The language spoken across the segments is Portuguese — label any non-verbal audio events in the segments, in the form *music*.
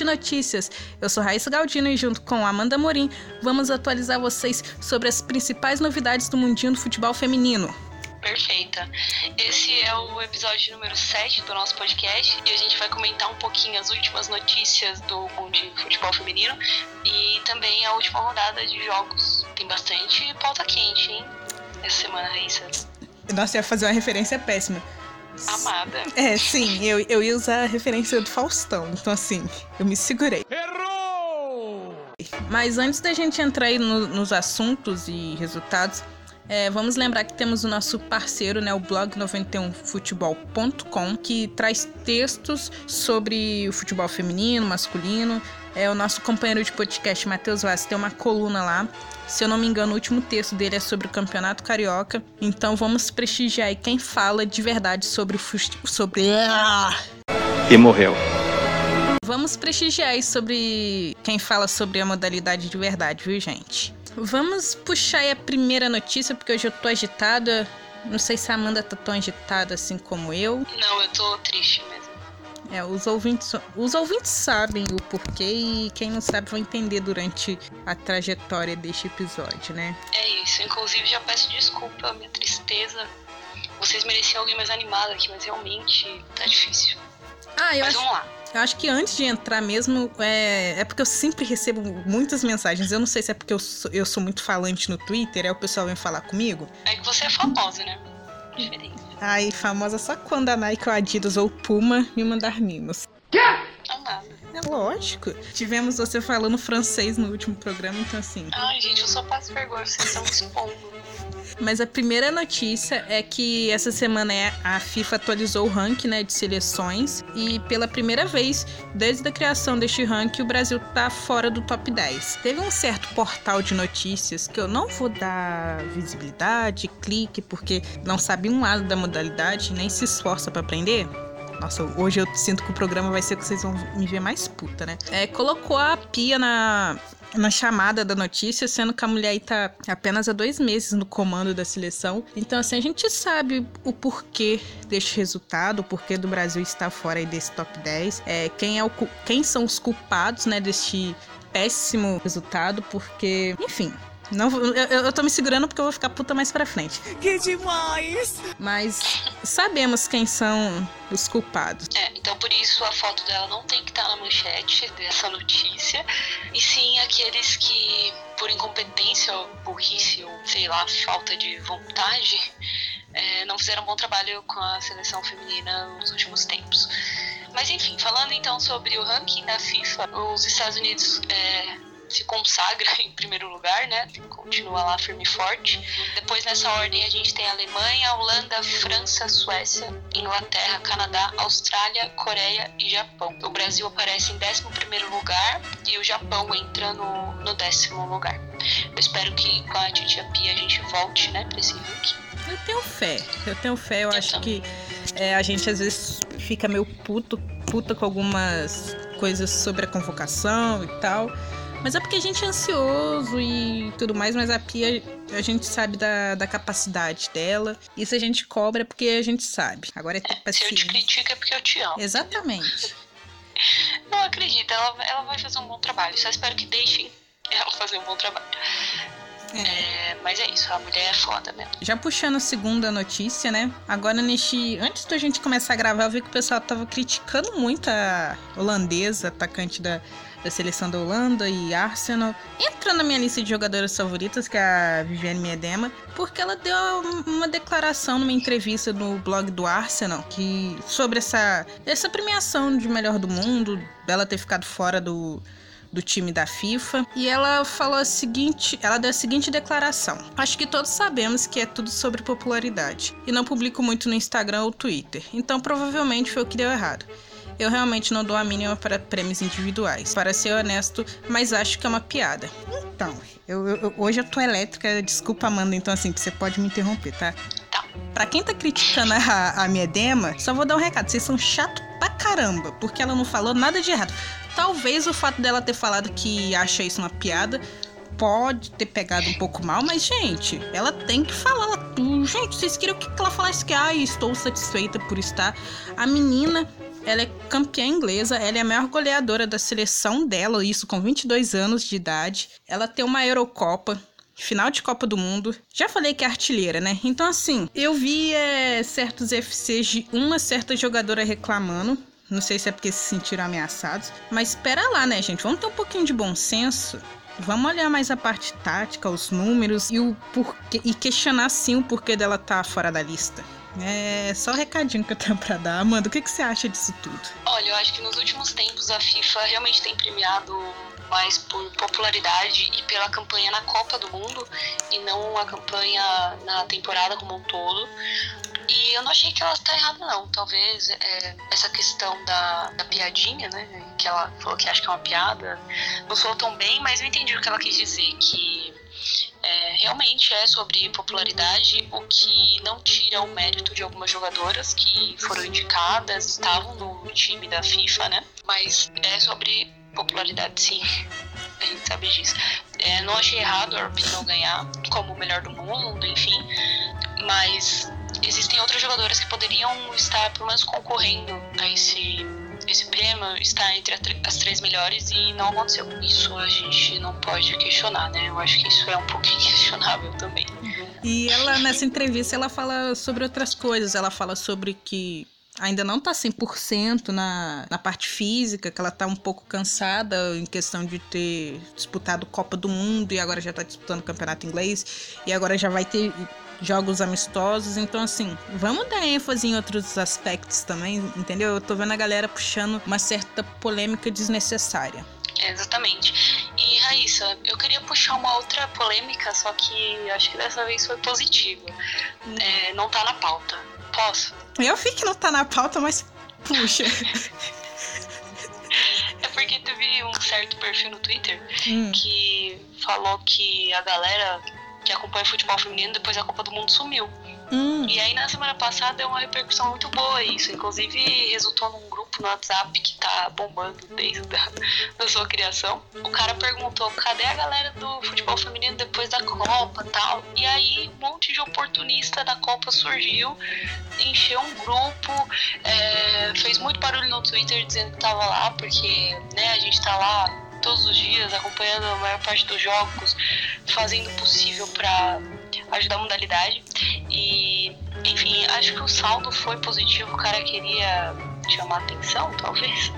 de Notícias. Eu sou Raíssa Galdino e junto com Amanda Morim vamos atualizar vocês sobre as principais novidades do mundinho do futebol feminino. Perfeita. Esse é o episódio número 7 do nosso podcast e a gente vai comentar um pouquinho as últimas notícias do mundo de futebol feminino e também a última rodada de jogos. Tem bastante pauta quente, hein? Essa semana, Raíssa. Nossa, ia fazer uma referência péssima. Amada. É, sim, eu, eu ia usar a referência do Faustão, então assim, eu me segurei. Errou! Mas antes da gente entrar aí no- nos assuntos e resultados, é, vamos lembrar que temos o nosso parceiro, né, o blog 91futebol.com, que traz textos sobre o futebol feminino, masculino. É o nosso companheiro de podcast, Matheus Vaz, tem uma coluna lá. Se eu não me engano, o último texto dele é sobre o Campeonato Carioca. Então vamos prestigiar aí quem fala de verdade sobre o fute- sobre Ah! e morreu. Vamos prestigiar aí sobre quem fala sobre a modalidade de verdade, viu, gente? Vamos puxar aí a primeira notícia, porque hoje eu tô agitada. Não sei se a Amanda tá tão agitada assim como eu. Não, eu tô triste mesmo. É, os ouvintes, os ouvintes sabem o porquê e quem não sabe vai entender durante a trajetória deste episódio, né? É isso. Inclusive, já peço desculpa pela minha tristeza. Vocês mereciam alguém mais animado aqui, mas realmente tá difícil. Ah, eu Mas acho, vamos lá. Eu acho que antes de entrar mesmo, é, é porque eu sempre recebo muitas mensagens. Eu não sei se é porque eu sou, eu sou muito falante no Twitter, aí o pessoal vem falar comigo. É que você é famosa, né? Diferente. Ai, famosa só quando a Nike ou a Adidas ou Puma me mandar mimos. Amada. É lógico. Tivemos você falando francês no último programa, então assim. Ai, gente, eu só passo vergonha, vocês estão expondo. Mas a primeira notícia é que essa semana é- a FIFA atualizou o ranking né, de seleções e pela primeira vez desde a criação deste ranking o Brasil tá fora do top 10. Teve um certo portal de notícias que eu não vou dar visibilidade, clique, porque não sabe um lado da modalidade nem se esforça pra aprender. Nossa, hoje eu sinto que o programa vai ser que vocês vão me ver mais puta, né? É, colocou a pia na, na chamada da notícia, sendo que a mulher aí tá apenas há dois meses no comando da seleção. Então, assim, a gente sabe o porquê deste resultado, o porquê do Brasil estar fora aí desse top 10. É, quem, é o, quem são os culpados, né, deste péssimo resultado, porque, enfim. Não, eu, eu eu tô me segurando porque eu vou ficar puta mais pra frente. Que demais! Mas sabemos quem são os culpados. É, então por isso a foto dela não tem que estar na manchete dessa notícia, e sim aqueles que, por incompetência ou burrice ou sei lá, falta de vontade, é, não fizeram um bom trabalho com a seleção feminina nos últimos tempos. Mas enfim, falando então sobre o ranking da FIFA, os Estados Unidos é, se consagra *laughs* em primeiro lugar, né? Continua lá firme e forte. Depois nessa ordem a gente tem Alemanha, Holanda, França, Suécia, Inglaterra, Canadá, Austrália, Coreia e Japão. O Brasil aparece em 11 primeiro lugar e o Japão entra no, no décimo lugar. Eu espero que com a Titia Pia a gente volte, né, pra esse ranking. Eu tenho fé, eu tenho fé. Eu acho que é, a gente às vezes fica meio puto, puta com algumas coisas sobre a convocação e tal. Mas é porque a gente é ansioso e tudo mais, mas a Pia, a gente sabe da, da capacidade dela. E se a gente cobra é porque a gente sabe. Agora é ter Se eu te paciência. critico é porque eu te amo. Exatamente. *laughs* Não acredito, ela, ela vai fazer um bom trabalho. Só espero que deixem *laughs* ela fazer um bom trabalho. É, mas é isso, a mulher é foda mesmo. Já puxando a segunda notícia, né? Agora, neste. Antes da gente começar a gravar, eu vi que o pessoal tava criticando muito a holandesa, atacante da, da seleção da Holanda e Arsenal. Entra na minha lista de jogadoras favoritas, que é a Viviane Miedema, porque ela deu uma declaração numa entrevista no blog do Arsenal que sobre essa, essa premiação de melhor do mundo, dela ter ficado fora do, do time da FIFA. E ela falou a seguinte, ela deu a seguinte declaração: Acho que todos sabemos que é tudo sobre popularidade. E não publico muito no Instagram ou Twitter. Então provavelmente foi o que deu errado. Eu realmente não dou a mínima para prêmios individuais, para ser honesto, mas acho que é uma piada. Então, eu, eu- hoje eu tô elétrica, desculpa, Amanda, então assim, você pode me interromper, tá? Tá. Pra quem tá criticando a, a minha Dema, só vou dar um recado. Vocês são chato pra caramba, porque ela não falou nada de errado. Talvez o fato dela ter falado que acha isso uma piada pode ter pegado um pouco mal, mas, gente, ela tem que falar. Ela, gente, vocês queriam que ela falasse que, ah, estou satisfeita por estar. A menina, ela é campeã inglesa, ela é a maior goleadora da seleção dela, isso com 22 anos de idade. Ela tem uma Eurocopa, final de Copa do Mundo. Já falei que é artilheira, né? Então, assim, eu vi é, certos FCs de uma certa jogadora reclamando. Não sei se é porque se sentiram ameaçados. Mas espera lá, né, gente? Vamos ter um pouquinho de bom senso. Vamos olhar mais a parte tática, os números e o porquê e questionar sim o porquê dela tá fora da lista. É só o recadinho que eu tenho pra dar. Amanda, o que, que você acha disso tudo? Olha, eu acho que nos últimos tempos a FIFA realmente tem premiado mais por popularidade e pela campanha na Copa do Mundo e não a campanha na temporada como um todo. E eu não achei que ela tá errada, não. Talvez é, essa questão da, da piadinha, né? Que ela falou que acha que é uma piada, não soou tão bem, mas eu entendi o que ela quis dizer, que é, realmente é sobre popularidade, o que não tira o mérito de algumas jogadoras que foram indicadas, estavam no time da FIFA, né? Mas é sobre popularidade, sim. A gente sabe disso. É, não achei errado a Arpin não ganhar como o melhor do mundo, enfim. Mas existem outras jogadoras que poderiam estar, pelo menos, concorrendo a esse, prêmio, estar entre as três melhores e não aconteceu. Isso a gente não pode questionar, né? Eu acho que isso é um pouquinho *laughs* questionável também. E ela, nessa entrevista, ela fala sobre outras coisas. Ela fala sobre que ainda não tá 100% na, na parte física, que ela tá um pouco cansada em questão de ter disputado Copa do Mundo e agora já tá disputando Campeonato Inglês e agora já vai ter jogos amistosos. Então, assim, vamos dar ênfase em outros aspectos também, entendeu? Eu tô vendo a galera puxando uma certa polêmica desnecessária. É, Exatamente. E Raíssa, eu queria puxar uma outra polêmica, só que acho que dessa vez foi positiva. É, não tá na pauta. Posso? Eu vi que não tá na pauta, mas puxa. É porque teve um certo perfil no Twitter Hum. que falou que a galera que acompanha futebol feminino depois da Copa do Mundo sumiu. Hum. E aí na semana passada deu uma repercussão muito boa isso. Inclusive resultou num grupo no WhatsApp que tá bombando desde a *laughs* da sua criação. O cara perguntou cadê a galera do futebol feminino depois da Copa tal. E aí um monte de oportunista da Copa surgiu, encheu um grupo, é, fez muito barulho no Twitter dizendo que tava lá, porque né, a gente tá lá todos os dias acompanhando a maior parte dos jogos, fazendo o possível para ajudar a modalidade. E, enfim, acho que o saldo foi positivo. O cara queria chamar atenção, talvez,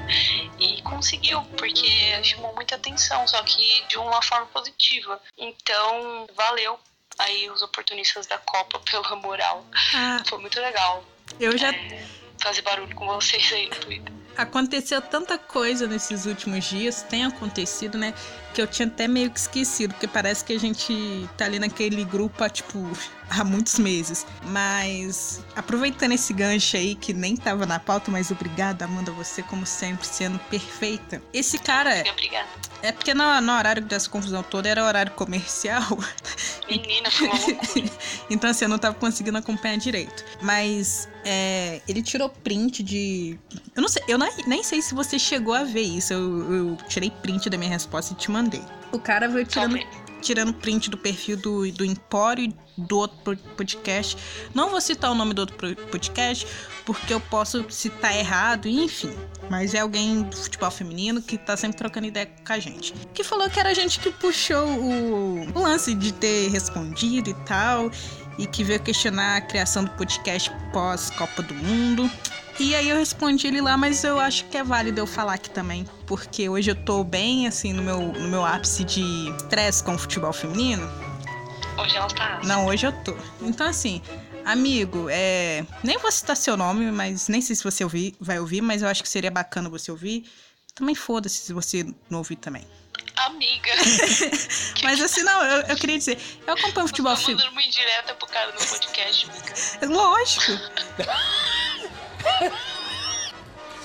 e conseguiu, porque chamou muita atenção, só que de uma forma positiva. Então, valeu aí os oportunistas da Copa pela moral. Ah, Foi muito legal eu já é, fazer barulho com vocês aí no Twitter. Aconteceu tanta coisa nesses últimos dias, tem acontecido, né? Que eu tinha até meio que esquecido, porque parece que a gente tá ali naquele grupo há, tipo, há muitos meses. Mas, aproveitando esse gancho aí, que nem tava na pauta, mas obrigada, Amanda, você, como sempre, sendo perfeita. Esse cara, Obrigada. é porque no, no horário dessa confusão toda era horário comercial. *laughs* Menina, foi uma loucura. *laughs* então, assim, eu não tava conseguindo acompanhar direito. Mas é, ele tirou print de. Eu não sei, eu nem, nem sei se você chegou a ver isso. Eu, eu tirei print da minha resposta e te mandei. O cara veio tirando, Talvez. tirando print do perfil do, do Empório do outro po- podcast. Não vou citar o nome do outro podcast, porque eu posso citar errado, enfim. Mas é alguém do futebol feminino que tá sempre trocando ideia com a gente. Que falou que era a gente que puxou o, o lance de ter respondido e tal. E que veio questionar a criação do podcast pós-Copa do Mundo. E aí eu respondi ele lá, mas eu acho que é válido eu falar aqui também. Porque hoje eu tô bem, assim, no meu, no meu ápice de estresse com o futebol feminino. Hoje ela tá. Não, hoje eu tô. Então, assim, amigo, é. Nem vou citar seu nome, mas nem sei se você ouvir, vai ouvir, mas eu acho que seria bacana você ouvir. Também foda-se se você não ouvir também. Amiga. *laughs* Mas assim, não, eu, eu queria dizer, eu acompanho futebol tá feminino. mandando uma indireta pro cara no podcast, amiga. *laughs* Lógico. *laughs* *laughs*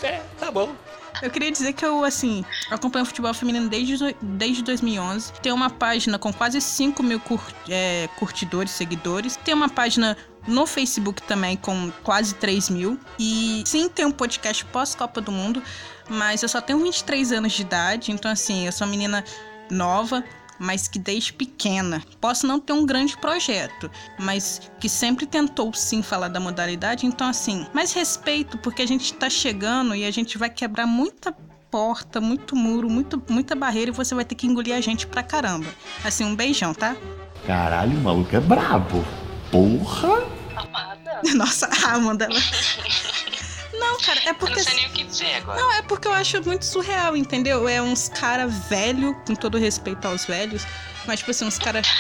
É, tá bom. Eu queria dizer que eu, assim, acompanho futebol feminino desde, desde 2011. Tem uma página com quase 5 mil cur- é, curtidores, seguidores. Tem uma página no Facebook também com quase 3 mil. E sim, tem um podcast pós-Copa do Mundo, mas eu só tenho 23 anos de idade. Então, assim, eu sou uma menina nova, mas que desde pequena. Posso não ter um grande projeto, mas que sempre tentou sim falar da modalidade. Então, assim, mais respeito, porque a gente tá chegando e a gente vai quebrar muita porta, muito muro, muito, muita barreira e você vai ter que engolir a gente pra caramba. Assim, um beijão, tá? Caralho, o maluco é brabo. Porra! Amada. *laughs* Nossa, a Amanda. *laughs* Não, cara, é Eu porque. não sei nem o que dizer agora. Não, é porque eu acho muito surreal, entendeu? É uns cara velho, com todo respeito aos velhos, mas tipo assim, uns cara. *laughs*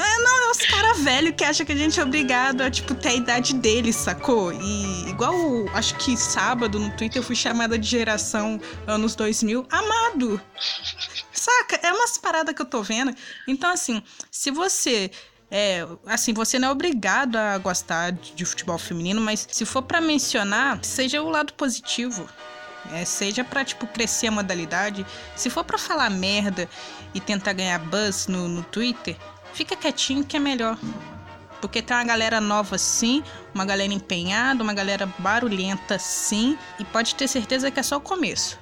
É, não, é uns cara velho que acha que a gente é obrigado a, tipo, ter a idade deles, sacou? E igual, acho que sábado no Twitter eu fui chamada de geração anos 2000, amado. *laughs* Saca? É umas paradas que eu tô vendo. Então, assim, se você é, assim, você não é obrigado a gostar de, futebol feminino, mas se for pra mencionar, seja o lado positivo. É, seja pra, tipo, crescer a modalidade. Se for pra falar merda e tentar ganhar buzz no, no Twitter, fica quietinho que é melhor. Porque tem uma galera nova sim, uma galera empenhada, uma galera barulhenta sim, e pode ter certeza que é só o começo.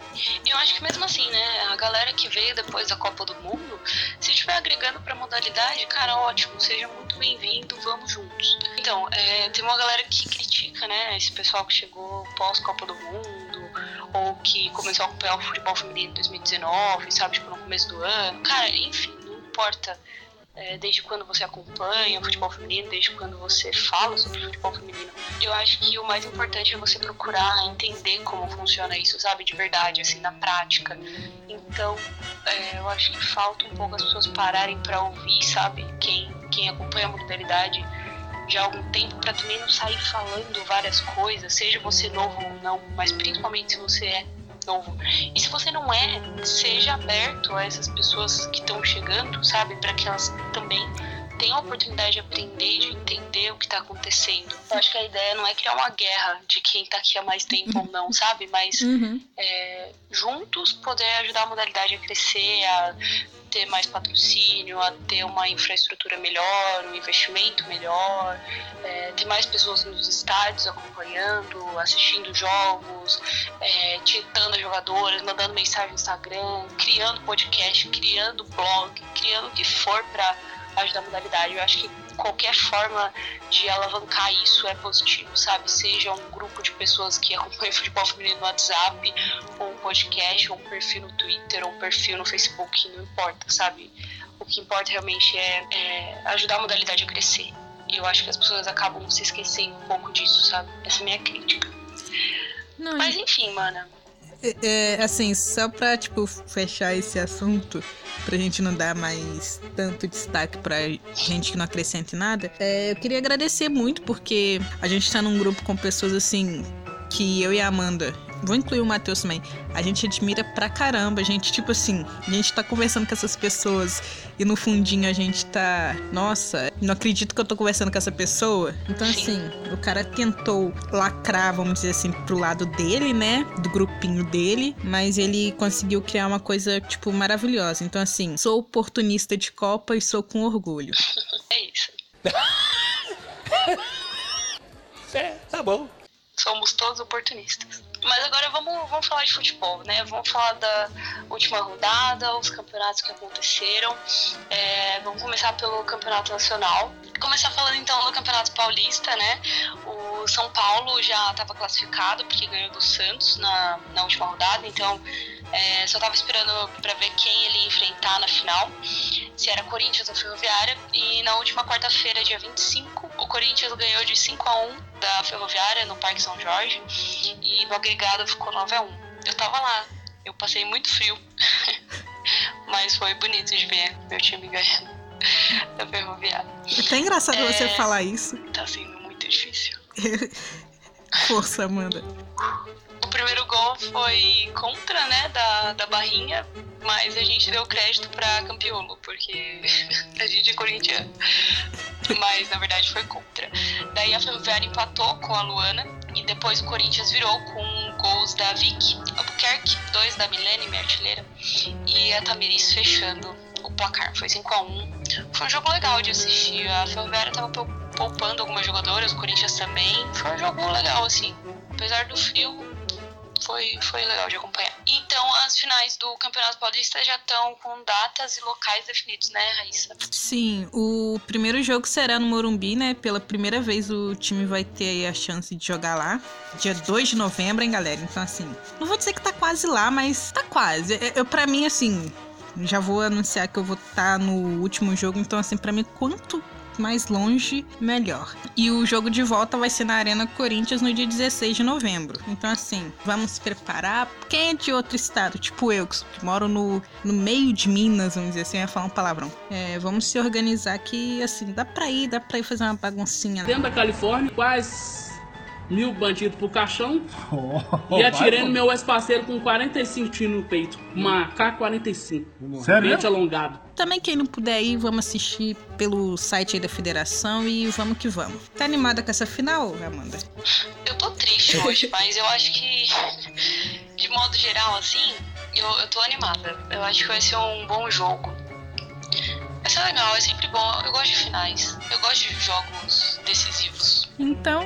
Eu acho que mesmo assim, né, a galera que veio depois da Copa do Mundo, se estiver agregando pra modalidade, cara, ótimo, seja muito bem-vindo, vamos juntos. Então, é, tem uma galera que critica, né, esse pessoal que chegou pós-Copa do Mundo, ou que começou a acompanhar o futebol feminino em 2019, sabe, tipo, no começo do ano. Cara, enfim, não importa é, desde quando você acompanha o futebol feminino, desde quando você fala sobre o futebol feminino. Eu acho que o mais importante é você procurar entender como funciona isso, sabe, de verdade, assim, na prática. Então, é, eu acho que falta um pouco as pessoas pararem para ouvir, sabe, quem, quem acompanha a modalidade já há algum tempo para também não sair falando várias coisas, seja você novo ou não, mas principalmente se você é novo. E se você não é, seja aberto a essas pessoas que estão chegando, sabe? Para que elas também tenham a oportunidade de aprender, de entender o que está acontecendo. Eu acho que a ideia não é criar uma guerra de quem está aqui há mais tempo ou não, sabe? Mas é, juntos poder ajudar a modalidade a crescer, a ter mais patrocínio, a ter uma infraestrutura melhor, um investimento melhor, é, ter mais pessoas nos estádios acompanhando, assistindo jogos, é, titando as jogadoras, mandando mensagem no Instagram, criando podcast, criando blog, criando o que for para ajudar a modalidade. Eu acho que qualquer forma de alavancar isso é positivo, sabe? Seja um grupo de pessoas que acompanham *laughs* futebol feminino no WhatsApp, ou um podcast, ou um perfil no Twitter, ou um perfil no Facebook, não importa, sabe? O que importa realmente é, é ajudar a modalidade a crescer. E eu acho que as pessoas acabam se esquecendo um pouco disso, sabe? Essa é a minha crítica. Não, Mas enfim, mana. É, é, assim, só pra, tipo, fechar esse assunto, pra gente não dar mais tanto destaque pra gente que não acrescente nada, é, eu queria agradecer muito, porque a gente tá num grupo com pessoas, assim, que eu e a Amanda, vou incluir o Matheus também, a gente admira pra caramba, a gente, tipo assim, a gente tá conversando com essas pessoas e no fundinho a gente tá, nossa, não acredito que eu tô conversando com essa pessoa. Então, assim, o cara tentou lacrar, vamos dizer assim, pro lado dele, né? Do grupinho dele, mas ele conseguiu criar uma coisa, tipo, maravilhosa. Então, assim, sou oportunista de Copa e sou com orgulho. *laughs* É isso. *laughs* É, tá bom. Somos todos oportunistas. Mas agora vamos, vamos falar de futebol, né? Vamos falar da última rodada, os campeonatos que aconteceram. É, vamos começar pelo campeonato nacional. Começar falando então do campeonato paulista, né? O São Paulo já estava classificado porque ganhou do Santos na, na última rodada, então é, só estava esperando para ver quem ele ia enfrentar na final, se era Corinthians ou Ferroviária. E na última quarta-feira, dia 25, o Corinthians ganhou de 5 a 1 da Ferroviária no Parque São Jorge e no agregado ficou 9 a 1. Eu tava lá, eu passei muito frio, *laughs* mas foi bonito de ver meu time ganhando *laughs* da Ferroviária. É até engraçado É. você falar isso. Tá sendo muito difícil. *laughs* Força, Amanda. O primeiro gol foi contra, né, da, da barrinha, mas a gente deu crédito pra Campiolo, porque *laughs* a gente é corintiano. Mas na verdade foi contra. Daí a Ferroviária empatou com a Luana e depois o Corinthians virou com gols da Vicky Albuquerque, dois da Milene, minha artilheira, e a Tamiris fechando o placar. Foi 5x1. Foi um jogo legal de assistir. A Ferroviária tava pou- poupando algumas jogadoras, o Corinthians também. Foi um jogo legal, assim. Apesar do frio, foi, foi legal de acompanhar. Então, as finais do Campeonato Paulista já estão com datas e locais definidos, né, Raíssa? Sim, o primeiro jogo será no Morumbi, né? Pela primeira vez o time vai ter a chance de jogar lá. Dia 2 de novembro, hein, galera? Então, assim, não vou dizer que tá quase lá, mas tá quase. Eu, eu para mim, assim, já vou anunciar que eu vou estar no último jogo, então, assim, pra mim, quanto mais longe, melhor. E o jogo de volta vai ser na Arena Corinthians no dia 16 de novembro. Então, assim, vamos se preparar. Quem é de outro estado, tipo eu, que moro no, no meio de Minas, vamos dizer assim, eu ia falar um palavrão. É, vamos se organizar que, assim, dá pra ir, dá pra ir fazer uma baguncinha. Dentro da Califórnia, quase mil bandidos pro caixão Oh, *laughs* e atirei no meu ex-parceiro com 45 tiros no peito. Uma K-45. Sério? Mente alongado. Também quem não puder ir, vamos assistir pelo site aí da federação e vamos que vamos. Tá animada com essa final, Amanda? Eu tô triste hoje, *laughs* mas eu acho que, de modo geral, assim, eu, eu tô animada. Eu acho que vai ser um bom jogo. Vai ser legal, é sempre bom. Eu gosto de finais. Eu gosto de jogos decisivos. Então,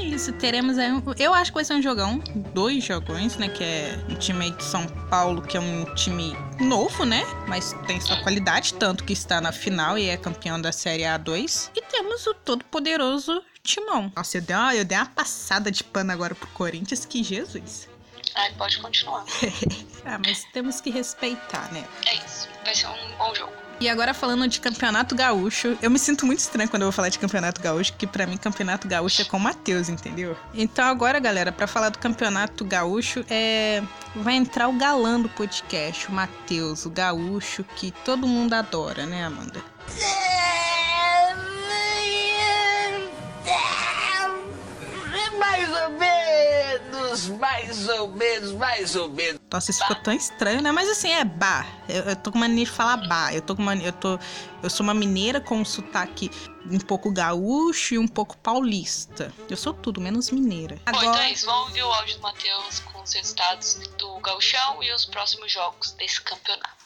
é isso. Teremos aí. Um... Eu acho que vai ser um jogão. Dois jogões, né? Que é o time de São Paulo, que é um time novo, né? Mas tem sua qualidade, tanto que está na final e é campeão da Série A2. E temos o todo-poderoso Timão. Nossa, eu dei, uma, eu dei uma passada de pano agora pro Corinthians, que Jesus. Ai, pode continuar. *laughs* Ah, mas temos que respeitar, né? É isso. Vai ser um bom jogo. E agora falando de Campeonato Gaúcho, eu me sinto muito estranho quando eu vou falar de Campeonato Gaúcho, que pra mim Campeonato Gaúcho é com o Matheus, entendeu? Então agora, galera, pra falar do Campeonato Gaúcho, é vai entrar o galã do podcast, o Matheus, o gaúcho que todo mundo adora, né, Amanda? Mais ou menos, mais ou menos, mais ou menos. Nossa, isso ficou tão estranho, né? Mas assim, é bar. Eu, eu tô com mania de falar bar. Eu tô com mania, eu tô eu sou uma mineira com um sotaque um pouco gaúcho e um pouco paulista. Eu sou tudo menos mineira. Bom, então Agora, é isso. Vamos ouvir o áudio do Matheus com os resultados do Gauchão e os próximos jogos desse campeonato.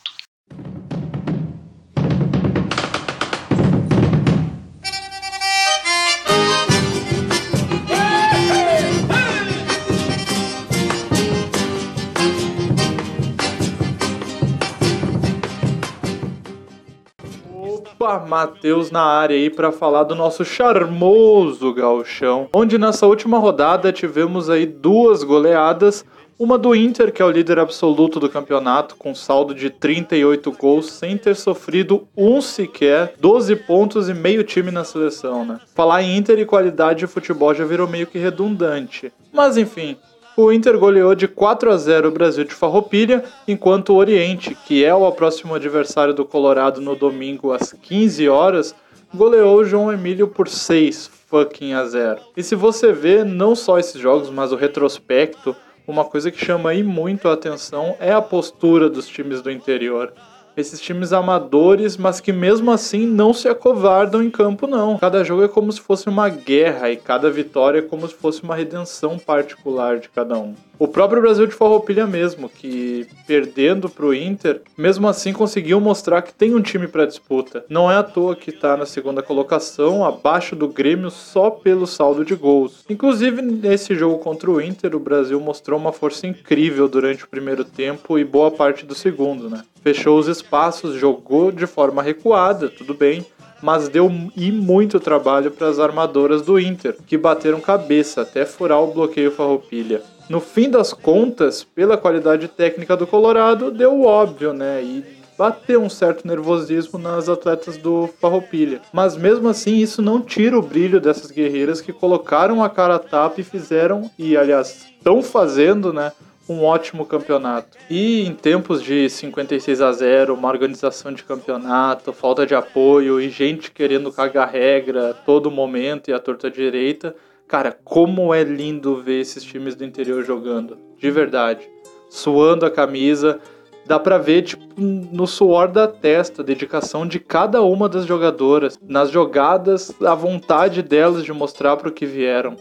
Opa, Matheus na área aí para falar do nosso charmoso gauchão, onde nessa última rodada tivemos aí duas goleadas, uma do Inter, que é o líder absoluto do campeonato, com saldo de 38 gols, sem ter sofrido um sequer, 12 pontos e meio time na seleção, né? Falar em Inter e qualidade de futebol já virou meio que redundante. Mas enfim, o Inter goleou de 4 a 0 o Brasil de Farroupilha, enquanto o Oriente, que é o próximo adversário do Colorado no domingo às 15 horas, goleou o João Emílio por 6 fucking a 0. E se você vê não só esses jogos, mas o retrospecto, uma coisa que chama aí muito a atenção é a postura dos times do interior. Esses times amadores, mas que mesmo assim não se acovardam em campo, não. Cada jogo é como se fosse uma guerra e cada vitória é como se fosse uma redenção particular de cada um. O próprio Brasil de Farroupilha mesmo, que perdendo pro Inter, mesmo assim conseguiu mostrar que tem um time para disputa. Não é à toa que tá na segunda colocação, abaixo do Grêmio só pelo saldo de gols. Inclusive nesse jogo contra o Inter, o Brasil mostrou uma força incrível durante o primeiro tempo e boa parte do segundo, né? Fechou os espaços, jogou de forma recuada, tudo bem, mas deu e muito trabalho para as armadoras do Inter, que bateram cabeça até furar o bloqueio Farroupilha. No fim das contas, pela qualidade técnica do Colorado, deu óbvio, né? E bateu um certo nervosismo nas atletas do Farroupilha. Mas mesmo assim, isso não tira o brilho dessas guerreiras que colocaram a cara a tapa e fizeram, e aliás, estão fazendo, né? Um ótimo campeonato. E em tempos de 56 a 0, uma organização de campeonato, falta de apoio e gente querendo cagar regra todo momento e a torta direita, Cara, como é lindo ver esses times do interior jogando, de verdade. Suando a camisa, dá pra ver, tipo, no suor da testa, a dedicação de cada uma das jogadoras, nas jogadas, a vontade delas de mostrar pro que vieram.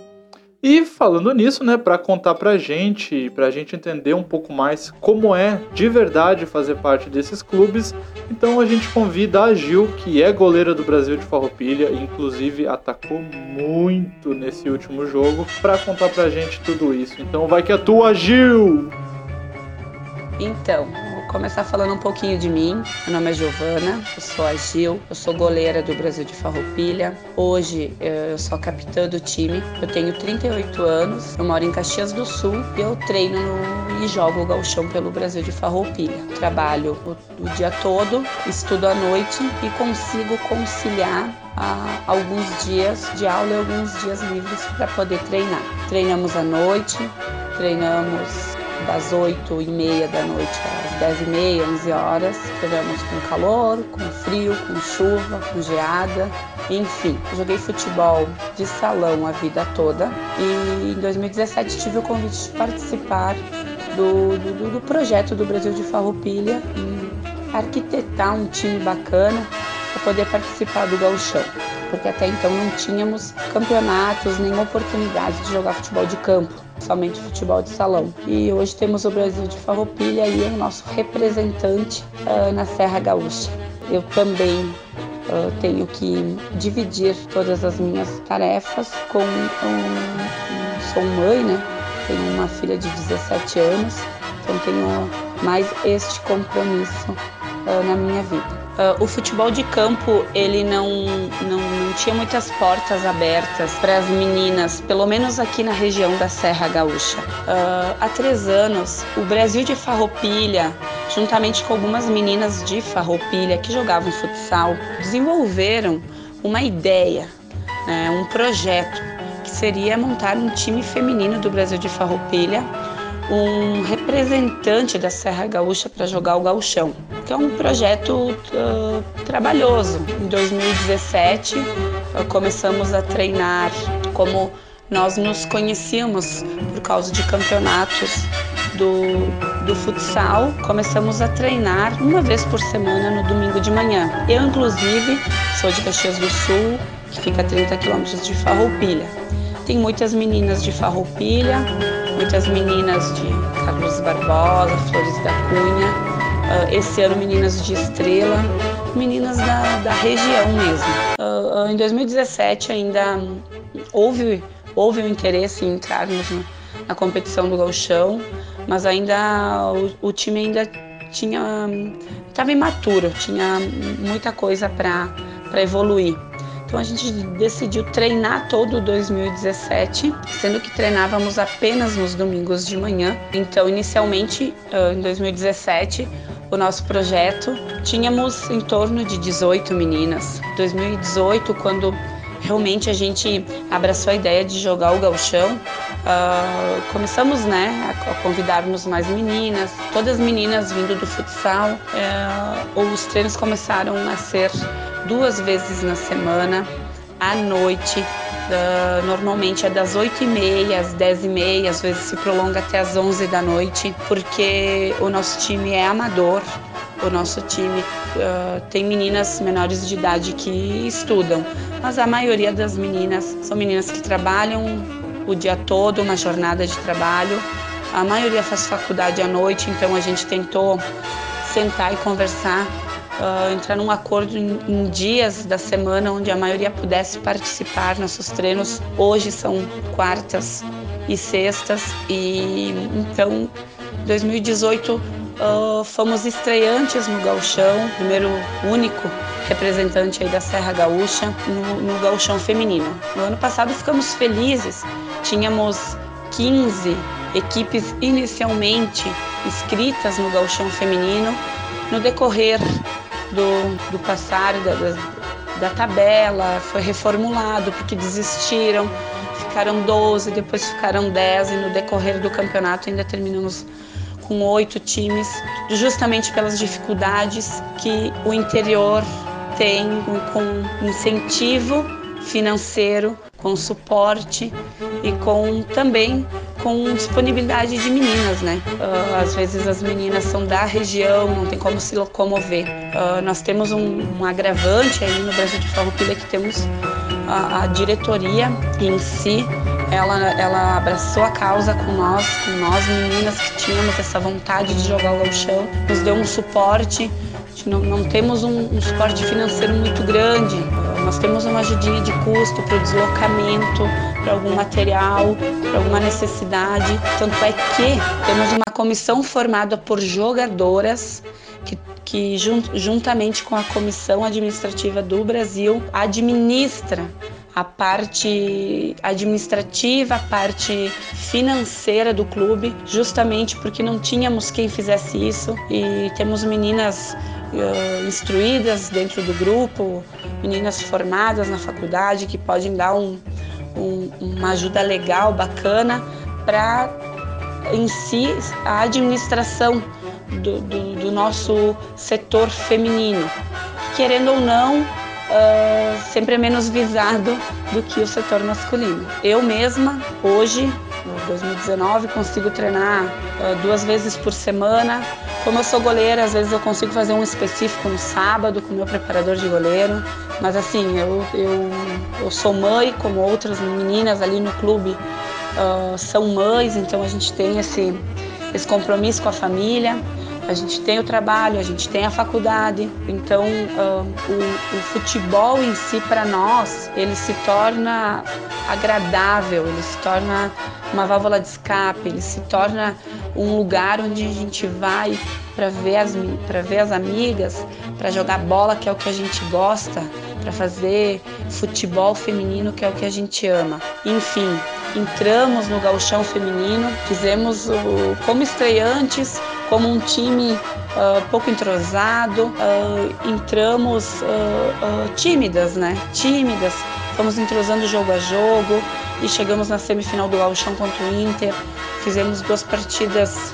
E falando nisso, né, para contar pra gente, pra gente entender um pouco mais como é de verdade fazer parte desses clubes, então a gente convida a Gil, que é goleira do Brasil de Farroupilha, inclusive atacou muito nesse último jogo, para contar pra gente tudo isso. Então vai que é tua, Gil! Então, começar falando um pouquinho de mim. Meu nome é Giovana, eu sou a Gil, eu sou goleira do Brasil de Farroupilha. Hoje eh, eu sou capitã do time. Eu tenho 38 anos, eu moro em Caxias do Sul e eu treino no, e jogo o gauchão pelo Brasil de Farroupilha. Trabalho o, o dia todo, estudo à noite e consigo conciliar ah, alguns dias de aula e alguns dias livres para poder treinar. Treinamos à noite, treinamos das 8 e meia da noite às 10 e meia, 11 horas. Treinamos com calor, com frio, com chuva, com geada, enfim. Joguei futebol de salão a vida toda e em 2017 tive o convite de participar do, do, do projeto do Brasil de Farroupilha e arquitetar um time bacana para poder participar do gauchão, porque até então não tínhamos campeonatos nem oportunidade de jogar futebol de campo somente futebol de salão. E hoje temos o Brasil de Farroupilha e é o nosso representante uh, na Serra Gaúcha. Eu também uh, tenho que dividir todas as minhas tarefas com um, um, sou mãe, né? Tenho uma filha de 17 anos, então tenho mais este compromisso uh, na minha vida. Uh, o futebol de campo ele não, não, não tinha muitas portas abertas para as meninas, pelo menos aqui na região da Serra Gaúcha. Uh, há três anos, o Brasil de Farroupilha, juntamente com algumas meninas de Farroupilha que jogavam futsal, desenvolveram uma ideia, né, um projeto que seria montar um time feminino do Brasil de Farroupilha um representante da Serra Gaúcha para jogar o gauchão, que é um projeto uh, trabalhoso. Em 2017 uh, começamos a treinar como nós nos conhecíamos por causa de campeonatos do, do futsal. Começamos a treinar uma vez por semana no domingo de manhã. Eu, inclusive, sou de Caxias do Sul, que fica a 30 quilômetros de Farroupilha. Tem muitas meninas de Farroupilha, muitas meninas de Carlos Barbosa, Flores da Cunha, uh, esse ano meninas de Estrela, meninas da, da região mesmo. Uh, em 2017 ainda houve, houve o interesse em entrarmos na, na competição do Gauchão, mas ainda o, o time ainda tinha estava imaturo, tinha muita coisa para evoluir. Então a gente decidiu treinar todo 2017, sendo que treinávamos apenas nos domingos de manhã. Então, inicialmente, em 2017, o nosso projeto, tínhamos em torno de 18 meninas. 2018, quando realmente a gente abraçou a ideia de jogar o galchão, uh, começamos né, a convidarmos mais meninas, todas as meninas vindo do futsal. Uh, os treinos começaram a ser duas vezes na semana, à noite. Uh, normalmente é das 8h30 às 10h30, às vezes se prolonga até às 11 da noite, porque o nosso time é amador. O nosso time uh, tem meninas menores de idade que estudam, mas a maioria das meninas são meninas que trabalham o dia todo, uma jornada de trabalho. A maioria faz faculdade à noite, então a gente tentou sentar e conversar uh, entrar num acordo em, em, dias da semana onde a maioria pudesse participar. Nossos treinos hoje são quartas e sextas e então 2018 uh, fomos estreantes no Galchão, primeiro único representante aí da Serra Gaúcha no, no Galchão feminino. No ano passado ficamos felizes, tínhamos 15 equipes inicialmente inscritas no Galchão feminino. No decorrer do, do passar da, da, da tabela, foi reformulado porque desistiram, ficaram 12, depois ficaram 10 e no decorrer do campeonato ainda terminamos com oito times, justamente pelas dificuldades que o interior tem com incentivo financeiro, com suporte e com também com disponibilidade de meninas, né? Uh, às vezes as meninas são da região, não tem como se locomover. Uh, nós temos um, um, agravante aí no Brasil de Farroupilha que temos a, a diretoria em si ela, ela abraçou a causa com nós, com nós meninas que tínhamos essa vontade de jogar o chão, nos deu um suporte. Não, não temos um, um, suporte financeiro muito grande, nós temos uma ajudinha de custo para o deslocamento, para algum material, para alguma necessidade. Tanto é que temos uma comissão formada por jogadoras que, que juntamente com a comissão administrativa do Brasil administra a parte administrativa, a parte financeira do clube, justamente porque não tínhamos quem fizesse isso e temos meninas uh, instruídas dentro do grupo, meninas formadas na faculdade que podem dar um, um, uma ajuda legal, bacana para em si a administração do, do, do nosso setor feminino. Querendo ou não, uh, sempre é menos visado do que o setor masculino. Eu mesma, hoje, 2019, consigo treinar uh, duas vezes por semana. Como eu sou goleira, às vezes eu consigo fazer um específico no sábado com meu preparador de goleiro. Mas assim, eu, eu, eu sou mãe, como outras meninas ali no clube uh, são mães, então a gente tem esse, esse compromisso com a família a gente tem o trabalho, a gente tem a faculdade, então o, o, futebol em si para nós ele se torna agradável, ele se torna uma válvula de escape, ele se torna um lugar onde a gente vai para ver as para ver as amigas, para jogar bola que é o que a gente gosta, para fazer futebol feminino que é o que a gente ama. Enfim, entramos no gauchão feminino, fizemos o como estreantes como um time uh, pouco entrosado, uh, entramos uh, tímidas, né? Tímidas, fomos entrosando jogo a jogo e chegamos na semifinal do Gauchão contra o Inter. Fizemos duas partidas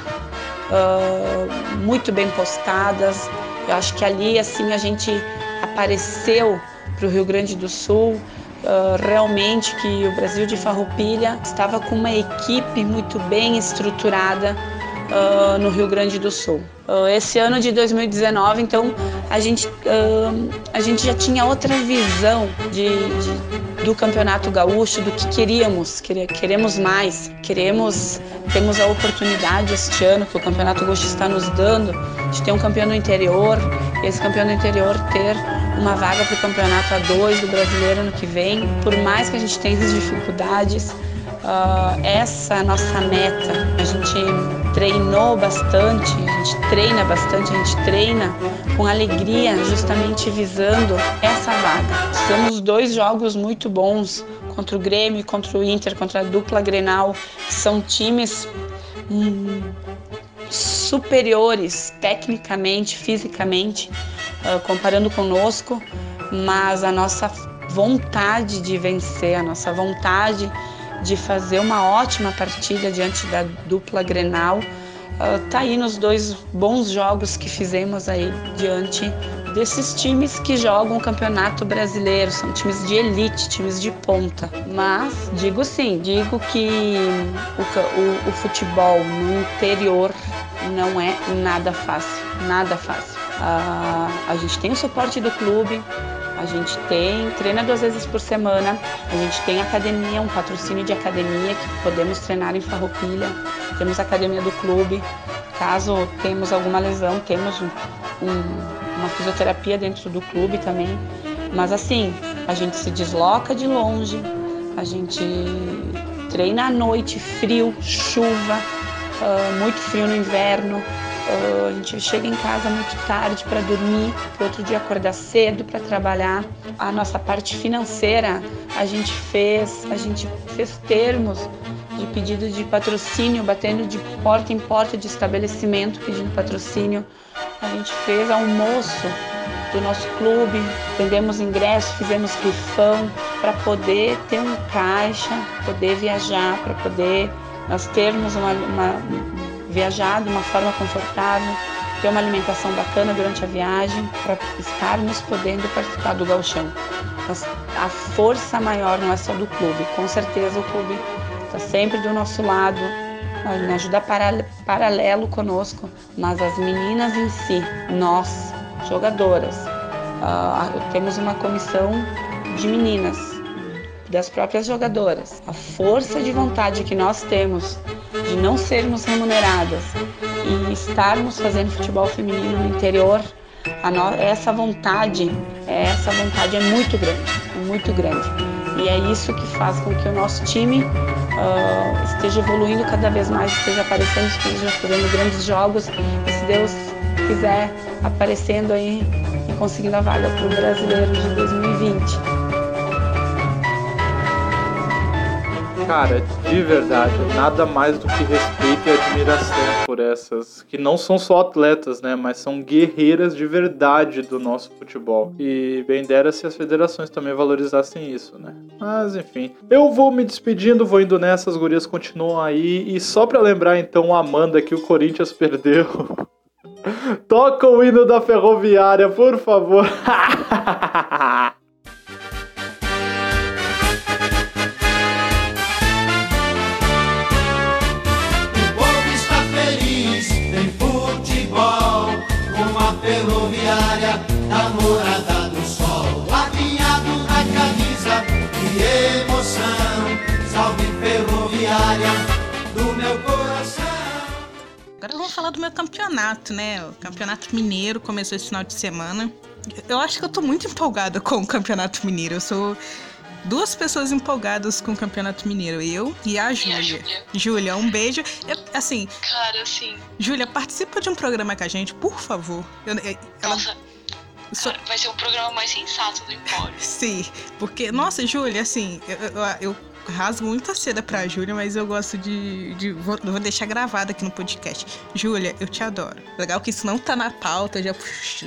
muito bem postadas. Eu acho que ali assim a gente apareceu para o Rio Grande do Sul. Uh, realmente que o Brasil de Farroupilha estava com uma equipe muito bem estruturada uh, no Rio Grande do Sul. Uh, esse ano de 2019, então, a gente, uh, a gente já tinha outra visão de, de, do Campeonato Gaúcho, do que queríamos, queremos mais, queremos, temos a oportunidade este ano que o Campeonato Gaúcho está nos dando de ter um campeão no interior, e esse campeão no interior ter uma vaga para o campeonato A2 do brasileiro ano que vem, por mais que a gente tenha dificuldades, uh, essa é a nossa meta. A gente treinou bastante, a gente treina bastante, a gente treina com alegria, justamente visando essa vaga. Temos dois jogos muito bons contra o Grêmio, contra o Inter, contra a dupla Grenal, são times hum, superiores tecnicamente, fisicamente, uh, comparando conosco, mas a nossa vontade de vencer, a nossa vontade de fazer uma ótima partida diante da dupla Grenal. Uh, tá aí nos dois bons jogos que fizemos aí diante desses times que jogam o Campeonato Brasileiro, são times de elite, times de ponta. Mas digo sim, digo que o, o, o futebol no interior não é nada fácil, nada fácil. Uh, a gente tem o suporte do clube, a gente tem, treina duas vezes por semana, a gente tem academia, um patrocínio de academia que podemos treinar em Farroupilha, temos a academia do clube, caso temos alguma lesão, temos um, um, uma fisioterapia dentro do clube também. Mas assim, a gente se desloca de longe, a gente treina à noite, frio, chuva, uh, muito frio no inverno, Uh, a gente chega em casa muito tarde para dormir, para outro dia acordar cedo para trabalhar. A nossa parte financeira, a gente fez, a gente fez termos de pedido de patrocínio, batendo de porta em porta de estabelecimento pedindo patrocínio. A gente fez almoço do nosso clube, vendemos ingressos, fizemos rifão para poder ter um caixa, poder viajar, para poder nós termos uma, uma viajar de uma forma confortável, ter uma alimentação bacana durante a viagem, para estarmos podendo participar do galchão. A força maior não é só do clube. Com certeza o clube está sempre do nosso lado, ajuda paralelo conosco, mas as meninas em si, nós, jogadoras, uh, temos uma comissão de meninas, das próprias jogadoras. A força de vontade que nós temos de não sermos remuneradas e estarmos fazendo futebol feminino no interior, no... essa vontade, essa vontade é muito grande, é muito grande. E é isso que faz com que o nosso time uh, esteja evoluindo cada vez mais, esteja aparecendo, esteja fazendo grandes jogos e se Deus quiser aparecendo aí e conseguindo a vaga para o brasileiro de 2020. Cara, de verdade, nada mais do que respeito e admiração por essas, que não são só atletas, né, mas são guerreiras de verdade do nosso futebol. E bem dera se as federações também valorizassem isso, né? Mas enfim, eu vou me despedindo, vou indo nessa, as gurias continuam aí. E só pra lembrar então, Amanda, que o Corinthians perdeu. *laughs* Toca o hino da ferroviária, por favor. *laughs* Agora vamos falar do meu campeonato, né? O campeonato mineiro começou esse final de semana. Eu acho que eu tô muito empolgada com o campeonato mineiro. Eu sou duas pessoas empolgadas com o campeonato mineiro. Eu e a Júlia. Júlia, um beijo. Eu, assim. Cara, assim. Júlia, participa de um programa com a gente, por favor. Eu, ela... Nossa. Cara, vai ser o programa mais sensato do Empório. Sim, porque, nossa, Júlia, assim, eu, eu, eu rasgo muita seda pra Júlia, mas eu gosto de. de vou, vou, deixar gravado aqui no podcast. Júlia, eu te adoro. Legal que isso não tá na pauta, já,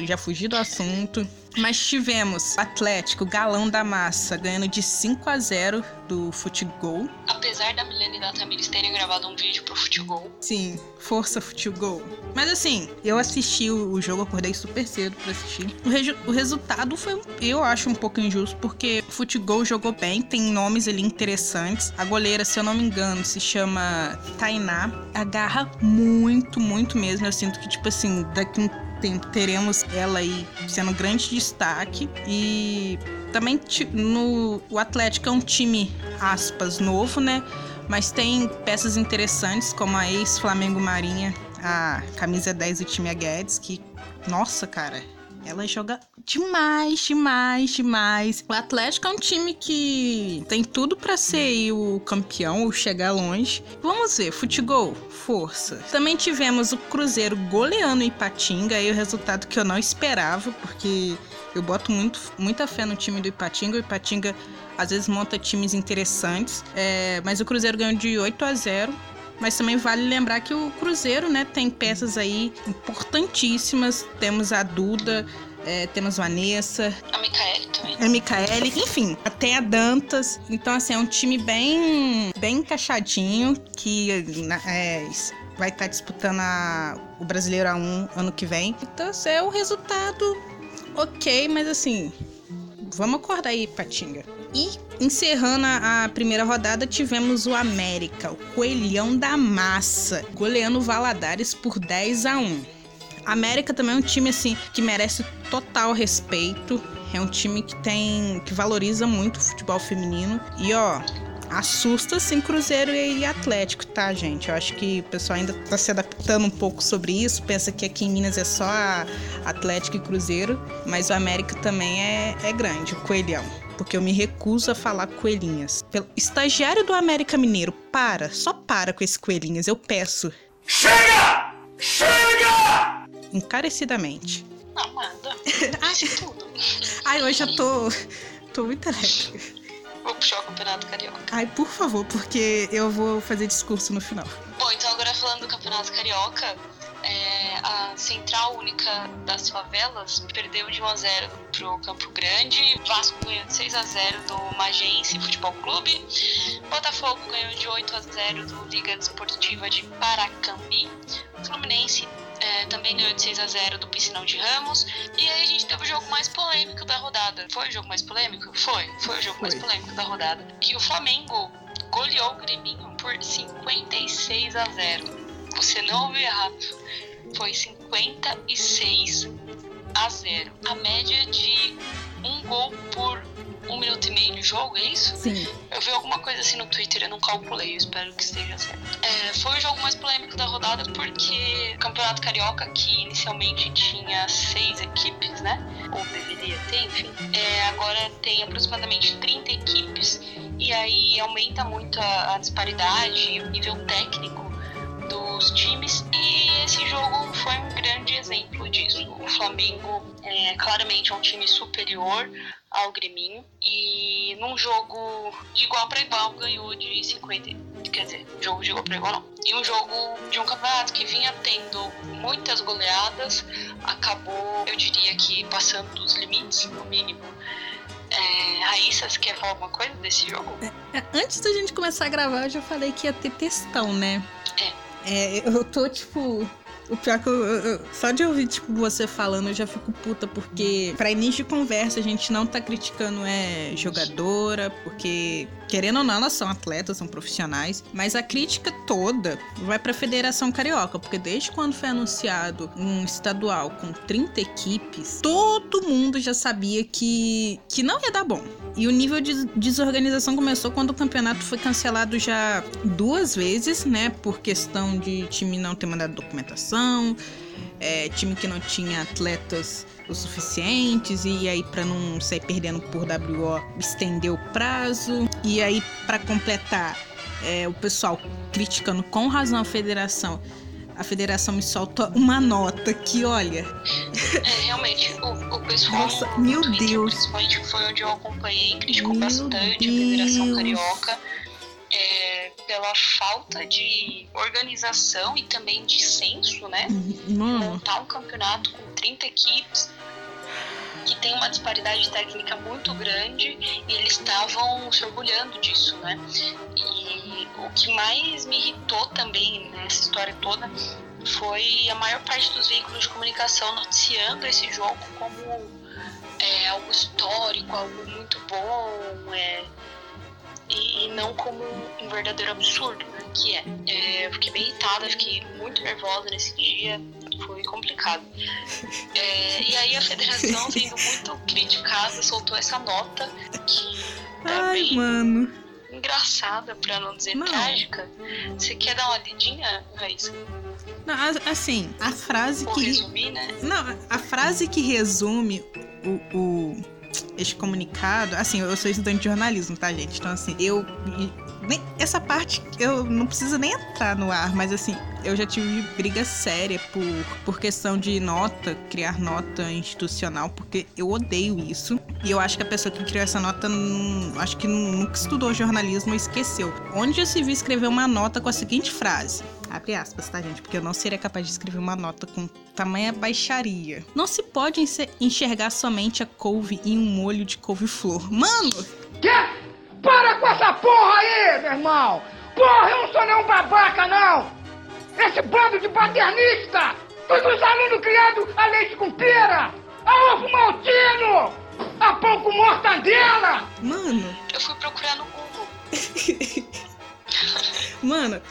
já fugi do assunto. Mas tivemos Atlético, galão da massa, ganhando de 5 a 0 do Futebol. Apesar da Milene e da Tamires terem gravado um vídeo pro Futebol. Sim, força Futebol. Mas assim, eu assisti o, jogo, acordei super cedo pra assistir. O, o, resultado foi, eu acho, um pouco injusto, porque o Futebol jogou bem, tem nomes ali interessantes. A goleira, se eu não me engano, se chama Tainá. Agarra muito, muito mesmo. Eu sinto que, tipo assim, daqui um teremos ela aí sendo grande destaque e também no o Atlético é um time aspas novo, né? Mas tem peças interessantes como a ex Flamengo Marinha, a camisa 10 do time Guedes, que nossa, cara, ela joga demais, demais, demais. O Atlético é um time que tem tudo para ser o campeão ou chegar longe. Vamos ver, futebol, força. Também tivemos o Cruzeiro goleando Ipatinga, aí o resultado que eu não esperava, porque eu boto muito, muita fé no time do Ipatinga. O Ipatinga às vezes monta times interessantes, é, mas o Cruzeiro ganhou de 8 a 0 mas também vale lembrar que o Cruzeiro, né, tem peças aí importantíssimas. Temos a Duda, é, temos Vanessa. A Micaele também. A Micaele, enfim, até a Dantas. Então, assim, é um time bem, bem encaixadinho que é, vai estar tá disputando a, o Brasileiro A1 ano que vem. Então, assim, é o resultado ok, mas assim, vamos acordar aí, Patinga. E encerrando a primeira rodada, tivemos o América, o coelhão da massa, goleando o Valadares por 10 a 1. América também é um time assim que merece total respeito. É um time que tem que valoriza muito o futebol feminino e ó, assusta sim Cruzeiro e Atlético, tá, gente? Eu acho que o pessoal ainda tá se adaptando um pouco sobre isso, pensa que aqui em Minas é só Atlético e Cruzeiro, mas o América também é, é grande, o Coelhão. Porque eu me recuso a falar coelhinhas. Pelo estagiário do América Mineiro, para, só para com esses coelhinhas, eu peço. Chega! Chega! Encarecidamente. Amanda, Ai, *laughs* tudo. Ai, hoje eu tô, tô muito alegre. Vou puxar o Campeonato Carioca. Ai, por favor, porque eu vou fazer discurso no final. Bom, então agora falando do Campeonato Carioca, a Central Única das Favelas perdeu de 1 a 0 pro Campo Grande, Vasco ganhou de 6 a 0 do Magense Futebol Clube, Botafogo ganhou de 8 a 0 do Liga Desportiva de Paracambi, Fluminense é, também ganhou de 6 a 0 do Piscinão de Ramos. E aí a gente teve o jogo mais polêmico da rodada. Foi o jogo mais polêmico? Foi. Foi o jogo mais polêmico da rodada. Que o Flamengo goleou o Greminho por 56 a 0. Você não ouviu errado. Foi 56 a 0. A média de um gol por um minuto e meio de jogo, é isso? Sim. Eu vi alguma coisa assim no Twitter, eu não calculei, eu espero que esteja certo. É, foi o jogo mais polêmico da rodada porque o Campeonato Carioca, que inicialmente tinha seis equipes, né? Ou deveria ter, enfim. é, agora tem aproximadamente 30 equipes e aí aumenta muito a, a disparidade e o nível técnico dos times e esse jogo foi um grande exemplo disso. O Flamengo é claramente é um time superior ao Greminho e num jogo de igual para igual ganhou de 50, quer dizer, jogo de igual para igual não. E um jogo de um campeonato que vinha tendo muitas goleadas, acabou, eu diria que passando dos limites, no mínimo. É, Raíssa, você quer falar alguma coisa desse jogo? É, Antes da gente começar a gravar, eu já falei que ia ter textão, né? É. É, eu tô, tipo. O pior que eu, eu- Só de ouvir, tipo, você falando, eu já fico puta, porque pra início de conversa a gente não tá criticando é jogadora, porque, querendo ou não, elas são atletas, são profissionais. Mas a crítica toda vai pra Federação Carioca, porque desde quando foi anunciado um estadual com 30 equipes, todo mundo já sabia que, que não ia dar bom. E o nível de desorganização começou quando o campeonato foi cancelado já duas vezes, né? Por questão de time não ter mandado documentação, é, time que não tinha atletas o suficientes, e aí pra não sair perdendo por WO, estendeu o prazo. E aí, pra completar, é, o pessoal criticando com razão a federação. A federação me solta uma nota que, olha, É, realmente, o, o pessoal Nossa, no meu Twitter, Deus. principalmente foi onde eu acompanhei, criticou Meu bastante a Federação Deus. Carioca é, pela falta de organização e também de senso, né? mano, montar um campeonato com 30 equipes que tem uma disparidade técnica muito grande e eles estavam se orgulhando disso, né? E o que mais me irritou também nessa história toda foi a maior parte dos veículos de comunicação noticiando esse jogo como é, algo histórico, algo muito bom, é, e, e não como um verdadeiro absurdo, né? Que é. É, Eu fiquei bem irritada, fiquei muito nervosa nesse dia, foi complicado. *laughs* É, e aí a federação, sendo muito criticada, soltou essa nota que tá ai, bem mano. engraçada, pra não dizer Não. trágica. Você quer dar uma lidinha, Raíssa? Não, assim, a frase Ou que. resumir, né? Não, a frase que resume o, o- este comunicado, assim, eu sou estudante de jornalismo, tá, gente? Então, assim, eu. essa parte eu não preciso nem entrar no ar, mas assim, eu já tive briga séria por, por questão de nota, criar nota institucional, porque eu odeio isso. E eu acho que a pessoa que criou essa nota, não- acho que nunca estudou jornalismo e esqueceu. Onde já se viu escrever uma nota com a seguinte frase? Abre aspas, tá, gente? Porque eu não seria capaz de escrever uma nota com tamanha baixaria. Não se pode enxergar somente a couve em um molho de couve-flor. Mano! Quê? Para com essa porra aí, meu irmão! Porra, eu não sou nenhum babaca, não! Esse bando de paternista! Todos os alunos criados a leite com pera! A ovo maltino! A pão com mortadela! Mano! Eu fui procurar no Google *laughs* Mano,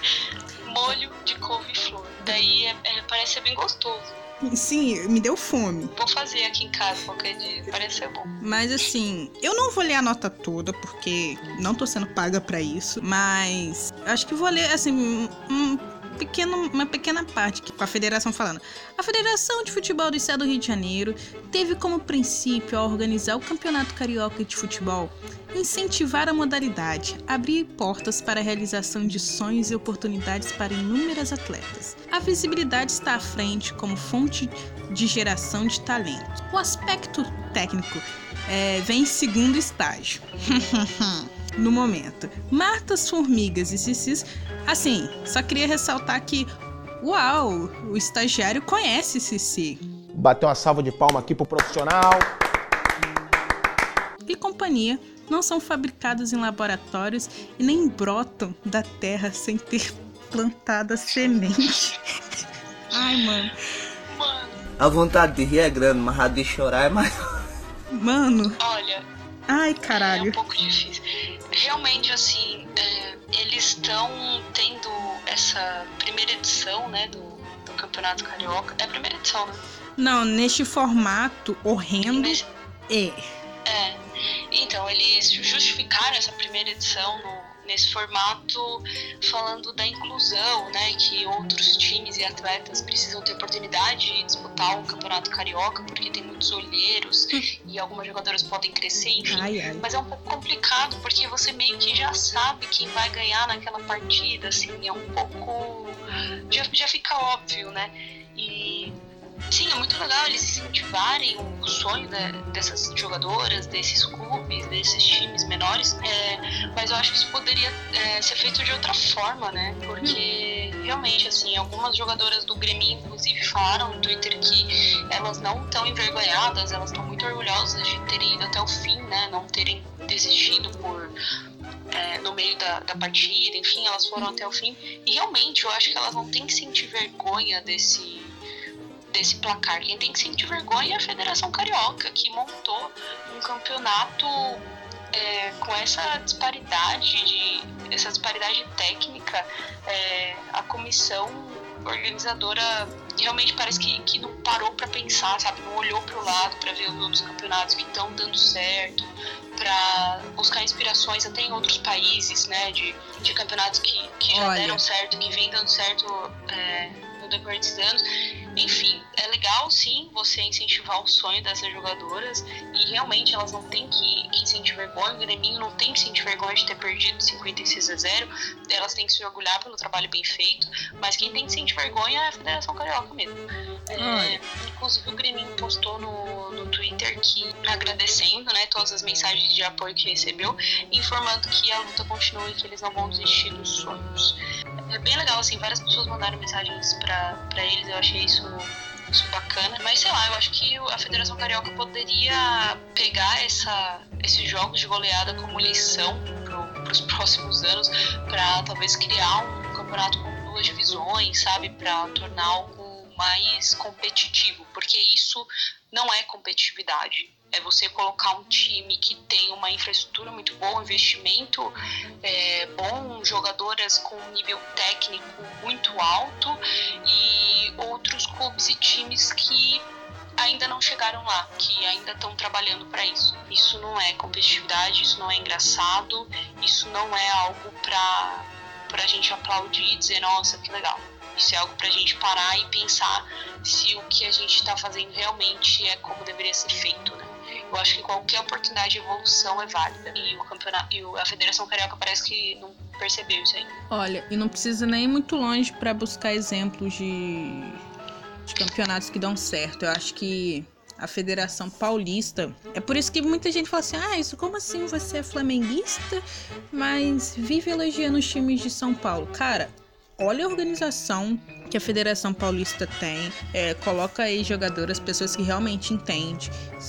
molho de couve-flor. Daí é- é- parece ser bem gostoso. sim, me deu fome. Vou fazer aqui em casa qualquer dia, parece ser bom. Mas assim, eu não vou ler a nota toda, porque não tô sendo paga pra isso. Mas acho que vou ler, assim, um pequeno, uma pequena parte com a federação falando. A Federação de Futebol do Estado do Rio de Janeiro teve como princípio ao organizar o Campeonato Carioca de Futebol incentivar a modalidade, abrir portas para a realização de sonhos e oportunidades para inúmeras atletas. A visibilidade está à frente como fonte de geração de talento. O aspecto técnico é, vem em segundo estágio. *laughs* no momento. Martas, formigas e cicis. Assim, só queria ressaltar que, uau, o estagiário conhece Cici. Bater uma salva de palma aqui pro profissional. e companhia não são fabricados em laboratórios e nem brotam da terra sem ter plantado a semente. *laughs* Ai, mano. A vontade de rir é grande, mas a de chorar é maior. Mano. Olha. Ai, caralho. É um pouco difícil. Realmente, assim, é, eles estão tendo essa primeira edição, né, do, do Campeonato Carioca. É a primeira edição, né? Não, neste formato horrendo. É. É. Então, eles justificaram essa primeira edição no- nesse formato falando da inclusão, né? Que outros times e atletas precisam ter oportunidade de disputar o campeonato carioca, porque tem muitos olheiros e algumas jogadoras podem crescer, enfim. Ai, ai. Mas é um pouco complicado porque você meio que já sabe quem vai ganhar naquela partida, assim, é um pouco. Já, já fica óbvio, né? E sim, é muito legal eles incentivarem o sonho né, dessas jogadoras, desses clubes, desses times menores, é, mas eu acho que isso poderia é, ser feito de outra forma, né? Porque realmente, assim, algumas jogadoras do Grêmio, inclusive, falaram no Twitter que elas não estão envergonhadas, elas estão muito orgulhosas de terem ido até o fim, né? Não terem desistido por é, no meio da, da partida, enfim, elas foram até o fim. E realmente eu acho que elas não têm que sentir vergonha desse, desse placar. Quem tem que sentir vergonha é a Federação Carioca, que montou um campeonato é, com essa disparidade de essa disparidade técnica. É, a comissão organizadora realmente parece que, que não parou para pensar, sabe? Não olhou para o lado para ver os outros campeonatos que estão dando certo, para buscar inspirações até em outros países, né? De, de campeonatos que, que já Olha. deram certo, que vem dando certo é, decorrer desses anos. Enfim, é legal sim você incentivar o sonho dessas jogadoras e realmente elas não têm que, que sentir vergonha, o Grêmio não tem que sentir vergonha de ter perdido 56 a 0, elas têm que se orgulhar pelo trabalho bem feito, mas quem tem que sentir vergonha é a Federação Carioca mesmo. É, inclusive o Grêmio postou no, no Twitter que agradecendo né, todas as mensagens de apoio que recebeu, informando que a luta continua e que eles não vão desistir dos sonhos. É bem legal, assim, várias pessoas mandaram mensagens pra, pra eles, eu achei isso, isso bacana. Mas sei lá, eu acho que a Federação Carioca poderia pegar essa, esses jogos de goleada como lição pro, pros próximos anos pra talvez criar um campeonato com duas divisões, sabe? Pra tornar algo mais competitivo, porque isso não é competitividade. É você colocar um time que tem uma infraestrutura muito boa, um investimento é, bom, jogadoras com um nível técnico muito alto e outros clubes e times que ainda não chegaram lá, que ainda estão trabalhando para isso. Isso não é competitividade, isso não é engraçado, isso não é algo para para a gente aplaudir e dizer nossa que legal. Isso é algo para a gente parar e pensar se o que a gente está fazendo realmente é como deveria ser feito, né? Eu acho que qualquer oportunidade de evolução é válida e o campeonato e a Federação Carioca parece que não percebeu isso ainda. Olha, e não precisa nem ir muito longe pra buscar exemplos de, de campeonatos que dão certo. Eu acho que a Federação Paulista. É por isso que muita gente fala assim: ah, isso como assim você é flamenguista, mas vive elogiando os times de São Paulo? Cara, olha a organização que a Federação Paulista tem, é, coloca aí jogadoras, pessoas que realmente entendem,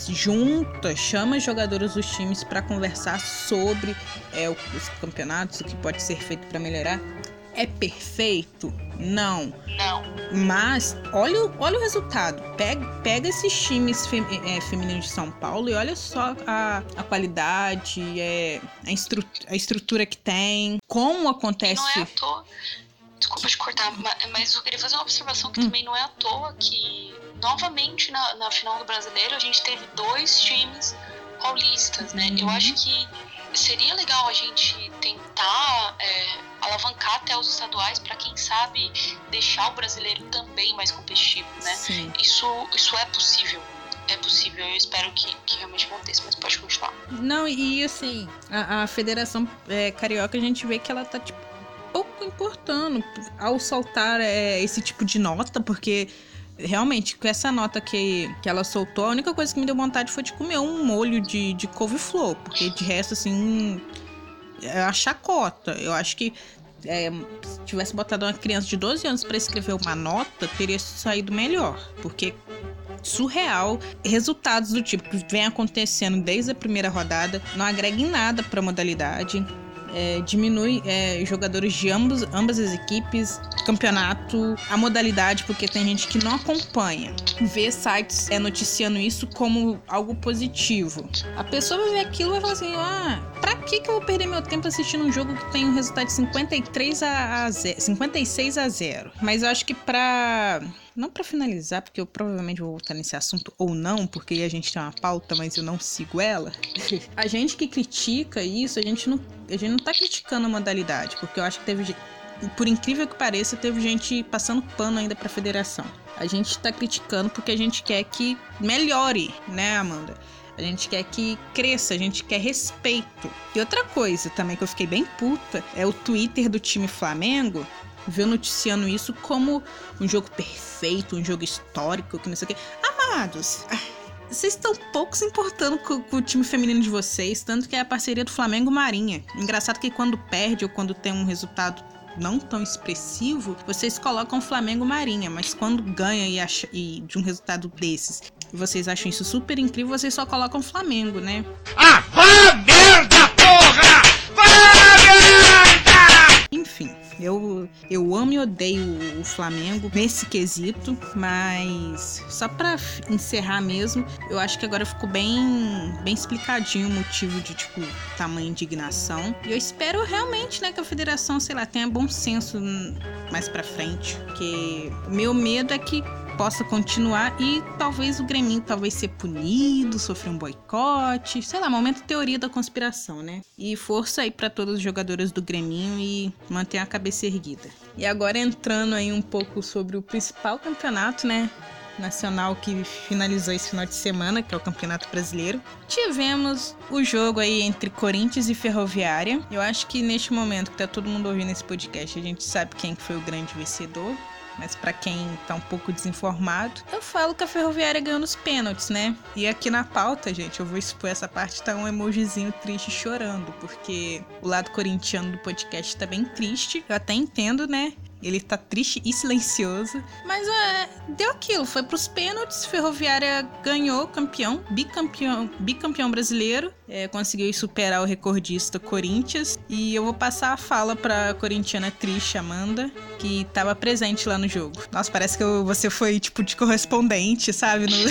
junta, chama as jogadoras dos times para conversar sobre é, os campeonatos, o que pode ser feito para melhorar. É perfeito? Não. Não. Mas olha, o- olha o resultado. Pega, pega esses times fem- é, femininos de São Paulo e olha só a, a qualidade, é, a, estru- a estrutura que tem, como acontece. Não é à toa. Desculpa te cortar, ma- mas eu queria fazer uma observação que também não é à toa que, novamente, na, na final do brasileiro, a gente teve dois times paulistas, né? Eu acho que seria legal a gente tentar é, alavancar até os estaduais para quem sabe deixar o brasileiro também mais competitivo, né? Sim. Isso, isso é possível. É possível, eu espero que, que realmente aconteça, mas pode continuar. Não, e assim, a, a Federação é, Carioca, a gente vê que ela tá, tipo, pouco importando ao soltar é, esse tipo de nota, porque realmente, com essa nota que, que ela soltou, a única coisa que me deu vontade foi de comer um molho de, de couve-flor, porque de resto, assim, é a chacota. Eu acho que é, se tivesse botado uma criança de 12 anos pra escrever uma nota, teria saído melhor, porque surreal. Resultados do tipo que vem acontecendo desde a primeira rodada não agrega em nada pra modalidade. É, diminui é, jogadores de ambos, ambas as equipes, campeonato, a modalidade, porque tem gente que não acompanha. Vê sites é, noticiando isso como algo positivo. A pessoa vai ver aquilo e vai falar assim: ah, pra que, que eu vou perder meu tempo assistindo um jogo que tem um resultado de 53 a, a 0, 56 a 0? Mas eu acho que pra não para finalizar, porque eu provavelmente vou voltar nesse assunto ou não, porque a gente tem uma pauta, mas eu não sigo ela. *laughs* a gente que critica isso, a gente não, a gente não tá criticando a modalidade, porque eu acho que teve por incrível que pareça, teve gente passando pano ainda pra federação. A gente tá criticando porque a gente quer que melhore, né, Amanda? A gente quer que cresça, a gente quer respeito. E outra coisa também que eu fiquei bem puta é o Twitter do time Flamengo ver noticiando isso como um jogo perfeito, um jogo histórico, que não sei o quê. Amados, vocês estão pouco se importando com, com, o time feminino de vocês, tanto que é a parceria do Flamengo Marinha. Engraçado que quando perde ou quando tem um resultado não tão expressivo, vocês colocam Flamengo Marinha, mas quando ganha e, acha, e de um resultado desses, vocês acham isso super incrível, vocês só colocam Flamengo, né? Ah, merda, porra! Enfim. Eu, eu amo e odeio o Flamengo nesse quesito, mas só para encerrar mesmo, eu acho que agora ficou bem, bem explicadinho o motivo de, tipo, tamanha indignação. E eu espero realmente, né, que a federação, sei lá, tenha bom senso mais pra frente, porque o meu medo é que possa continuar e talvez o Grêmio talvez ser punido, sofrer um boicote, sei lá, momento teoria da conspiração, né? E força aí para todos os jogadores do Grêmio e manter a cabeça erguida. E agora entrando aí um pouco sobre o principal campeonato, né? nacional que finalizou esse final de semana, que é o Campeonato Brasileiro. Tivemos o jogo aí entre Corinthians e Ferroviária. Eu acho que neste momento que tá todo mundo ouvindo esse podcast, a gente sabe quem foi o grande vencedor mas para quem tá um pouco desinformado, eu falo que a Ferroviária ganhou nos pênaltis, né? E aqui na pauta, gente, eu vou expor essa parte, tá um emojizinho triste chorando, porque o lado corintiano do podcast tá bem triste. Eu até entendo, né? Ele tá triste e silencioso. Mas é, deu aquilo, foi pros pênaltis. Ferroviária ganhou campeão, bicampeão, bicampeão brasileiro. É, conseguiu superar o recordista Corinthians. E eu vou passar a fala pra corintiana triste, Amanda, que tava presente lá no jogo. Nossa, parece que eu, você foi tipo de correspondente, sabe? No... *laughs*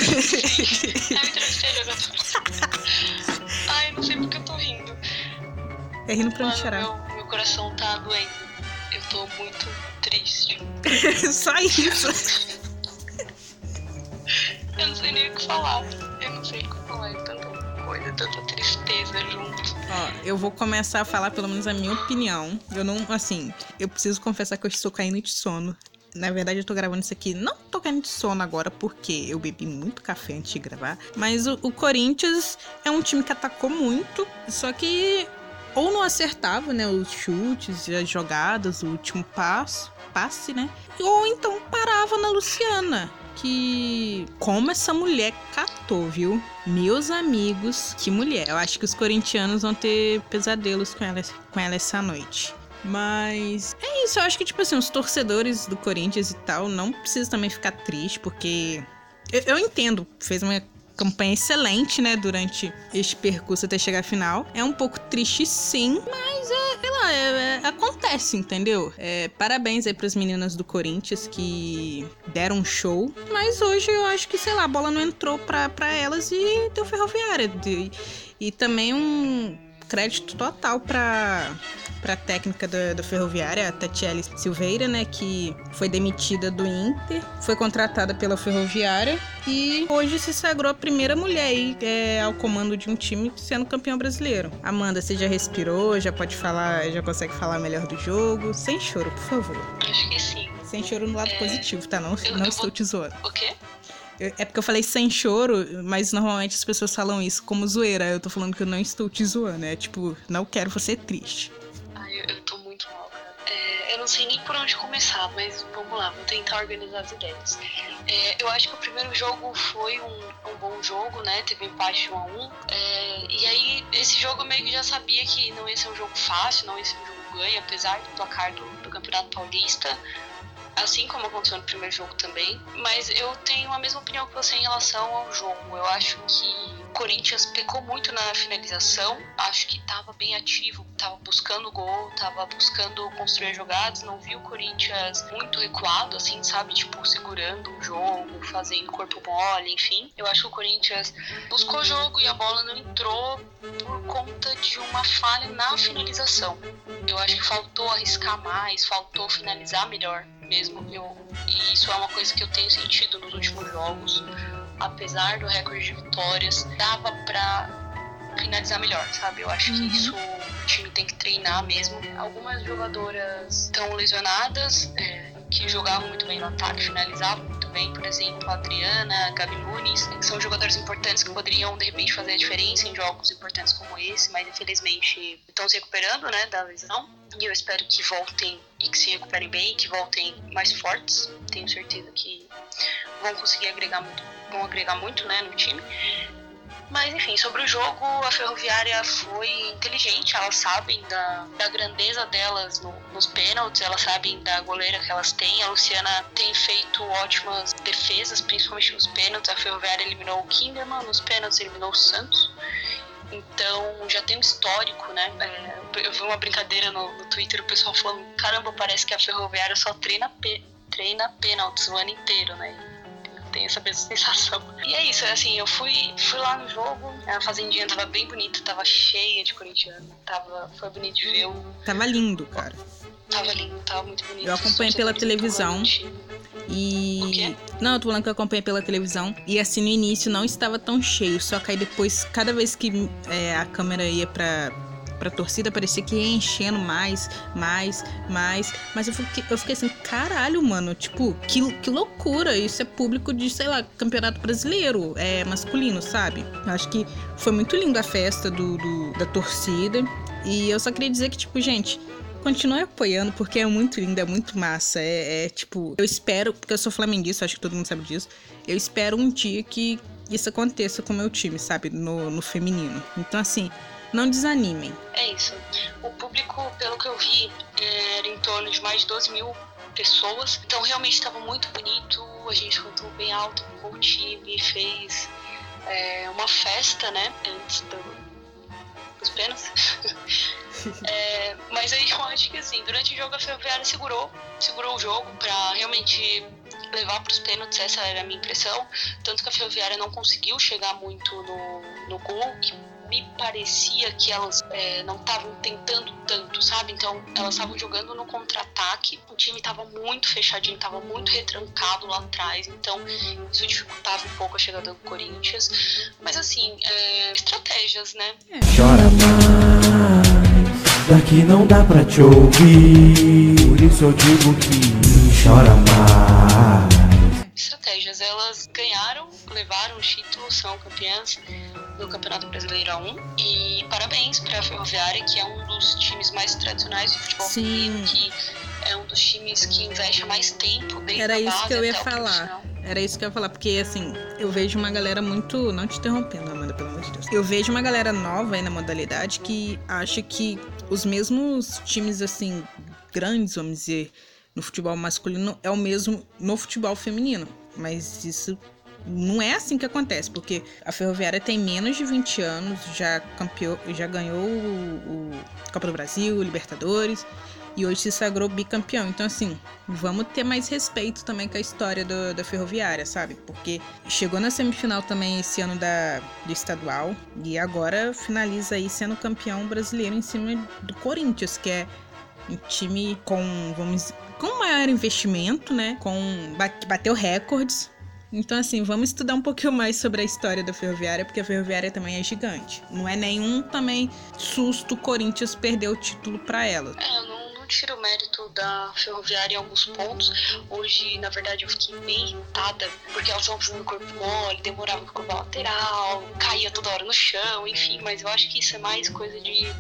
Ai, não sei porque eu tô rindo. É rindo pra Mano, me chorar. Meu, meu coração tá doendo. Tô muito triste. *laughs* Só isso. Eu não sei nem o que falar. Eu não sei o que falar. É tanta coisa, tanta tristeza junto. Ó, eu vou começar a falar pelo menos a minha opinião. Eu não, assim, eu preciso confessar que eu estou caindo de sono. Na verdade, eu tô gravando isso aqui. Não tô caindo de sono agora porque eu bebi muito café antes de gravar. Mas o, o Corinthians é um time que atacou muito. Só que ou não acertava, né, os chutes, as jogadas, o último passo, passe, né? Ou então parava na Luciana, que como essa mulher catou, viu? Meus amigos, que mulher. Eu acho que os corintianos vão ter pesadelos com ela, com ela essa noite. Mas é isso, eu acho que, tipo assim, os torcedores do Corinthians e tal não precisam também ficar tristes, porque eu, eu entendo, fez uma campanha excelente, né, durante este percurso até chegar à final. É um pouco triste, sim, mas é, sei lá, é, é, acontece, entendeu? É, parabéns aí pras meninas do Corinthians que deram um show, mas hoje eu acho que, sei lá, a bola não entrou pra, pra elas e deu ferroviária. De, e também um crédito total para para técnica da, da Ferroviária, a Tatiele Silveira, né, que foi demitida do Inter, foi contratada pela Ferroviária e hoje se sagrou a primeira mulher aí, é, ao comando de um time sendo campeão brasileiro. Amanda, você já respirou, já pode falar, já consegue falar melhor do jogo? Sem choro, por favor. Acho que sim. Sem choro no lado É, positivo, tá? Não, eu- não eu estou vou- te zoando. O quê? Eu- É porque eu falei sem choro, mas normalmente as pessoas falam isso como zoeira. Eu tô falando que eu não estou te zoando. É tipo, não quero você triste. Ai, eu, eu tô muito mal, cara. É, eu não sei nem por onde começar, mas vamos lá, vou tentar organizar as ideias. É, eu acho que o primeiro jogo foi um, um bom jogo, né? Teve empate 1 a 1 É, E aí, esse jogo eu meio que já sabia que não ia ser um jogo fácil, não ia ser um jogo ganho, apesar do placar do, do Campeonato Paulista. Assim como aconteceu no primeiro jogo também. Mas eu tenho a mesma opinião que você em relação ao jogo. Eu acho que Corinthians pecou muito na finalização. Acho que estava bem ativo, estava buscando gol, estava buscando construir jogadas. Não vi o Corinthians muito recuado, assim, sabe? Tipo, segurando o jogo, fazendo corpo mole, enfim. Eu acho que o Corinthians buscou jogo e a bola não entrou por conta de uma falha na finalização. Eu acho que faltou arriscar mais, faltou finalizar melhor mesmo. Eu, e isso é uma coisa que eu tenho sentido nos últimos jogos apesar do recorde de vitórias, dava para finalizar melhor, sabe? Eu acho que isso o time tem que treinar mesmo. Algumas jogadoras estão lesionadas, é, que jogavam muito bem no ataque, finalizavam muito bem, por exemplo, a Adriana, Gabi Nunes, que são jogadores importantes que poderiam de repente fazer a diferença em jogos importantes como esse, mas infelizmente estão se recuperando, né, da lesão. E eu espero que voltem e que se recuperem bem, que voltem mais fortes. Tenho certeza que vão conseguir agregar muito, vão agregar muito, né, no time. Mas enfim, sobre o jogo, a Ferroviária foi inteligente, elas sabem da, da grandeza delas no, nos pênaltis, elas sabem da goleira que elas têm. A Luciana tem feito ótimas defesas, principalmente nos pênaltis. A Ferroviária eliminou o Kinderman, nos pênaltis eliminou o Santos. Então já tem um histórico, né? É, eu vi uma brincadeira no, no Twitter, o pessoal falando: caramba, parece que a Ferroviária só treina, treina pênaltis o ano inteiro, né? tem essa mesma *laughs* sensação. E é isso, é assim, eu fui, fui lá no jogo, a fazendinha tava bem bonita, tava cheia de corintiano, tava, foi bonito de ver. O... Tava lindo, cara. Tava lindo, tava muito bonito. Eu acompanhei pela televisão. E. Não, eu tô falando que eu acompanhei pela televisão. E assim, no início não estava tão cheio. Só que aí depois, cada vez que é, a câmera ia pra, pra torcida, parecia que ia enchendo mais, mais, mais. Mas eu fiquei, eu fiquei assim, caralho, mano, tipo, que, que loucura. Isso é público de, sei lá, campeonato brasileiro, é masculino, sabe? Eu acho que foi muito lindo a festa do, do da torcida. E eu só queria dizer que, tipo, gente, continue apoiando, porque é muito lindo, é muito massa. É, é, tipo, eu espero, porque eu sou flamenguista, acho que todo mundo sabe disso. Eu espero um dia que isso aconteça com o meu time, sabe? No, no feminino. Então, assim, não desanimem. É isso. O público, pelo que eu vi, era em torno de mais de 12 mil pessoas. Então realmente estava muito bonito. A gente cantou bem alto com o time, fez é, uma festa, né? Antes do, dos pênaltis. *laughs* é, mas aí eu acho que assim, durante o jogo a Ferroviária segurou, segurou o jogo para realmente levar para os pênaltis, essa era a minha impressão. Tanto que a Ferroviária não conseguiu chegar muito no, no gol e me parecia que elas é, não estavam tentando tanto, sabe? Então elas estavam jogando no contra-ataque, o time estava muito fechadinho, estava muito retrancado lá atrás, então isso dificultava um pouco a chegada do Corinthians. Mas assim, é, estratégias, né? É. Chora mais, daqui não dá pra te ouvir, por isso eu digo que chora mais estratégias. Elas ganharam, levaram o título, são campeãs do Campeonato Brasileiro A1. E parabéns para a Ferroviária, que é um dos times mais tradicionais do futebol feminino, que é um dos times que investe mais tempo dentro Era isso que eu ia falar. Era isso que eu ia falar, porque assim, eu vejo uma galera muito. Não te interrompendo, Amanda, pelo amor de Deus. Eu vejo uma galera nova aí na modalidade que acha que os mesmos times, assim, grandes, vamos dizer, no futebol masculino é o mesmo no futebol feminino. Mas isso não é assim que acontece, porque a Ferroviária tem menos de 20 anos, já campeou, já ganhou o, o Copa do Brasil, o Libertadores e hoje se sagrou bicampeão. Então, assim, vamos ter mais respeito também com a história do, da Ferroviária, sabe? Porque chegou na semifinal também esse ano da, do estadual e agora finaliza aí sendo campeão brasileiro em cima do Corinthians, que é um time com, vamos com maior investimento, né? Com bateu recordes. Então, assim, vamos estudar um pouquinho mais sobre a história da Ferroviária, porque a Ferroviária também é gigante. Não é nenhum também susto Corinthians perder o título para ela. É, eu não tiro o mérito da Ferroviária em alguns pontos. Hoje, na verdade, eu fiquei bem irritada, porque elas estavam fazendo corpo mole, demorava pra curvar lateral, caía toda hora no chão, enfim. Mas eu acho que isso é mais coisa de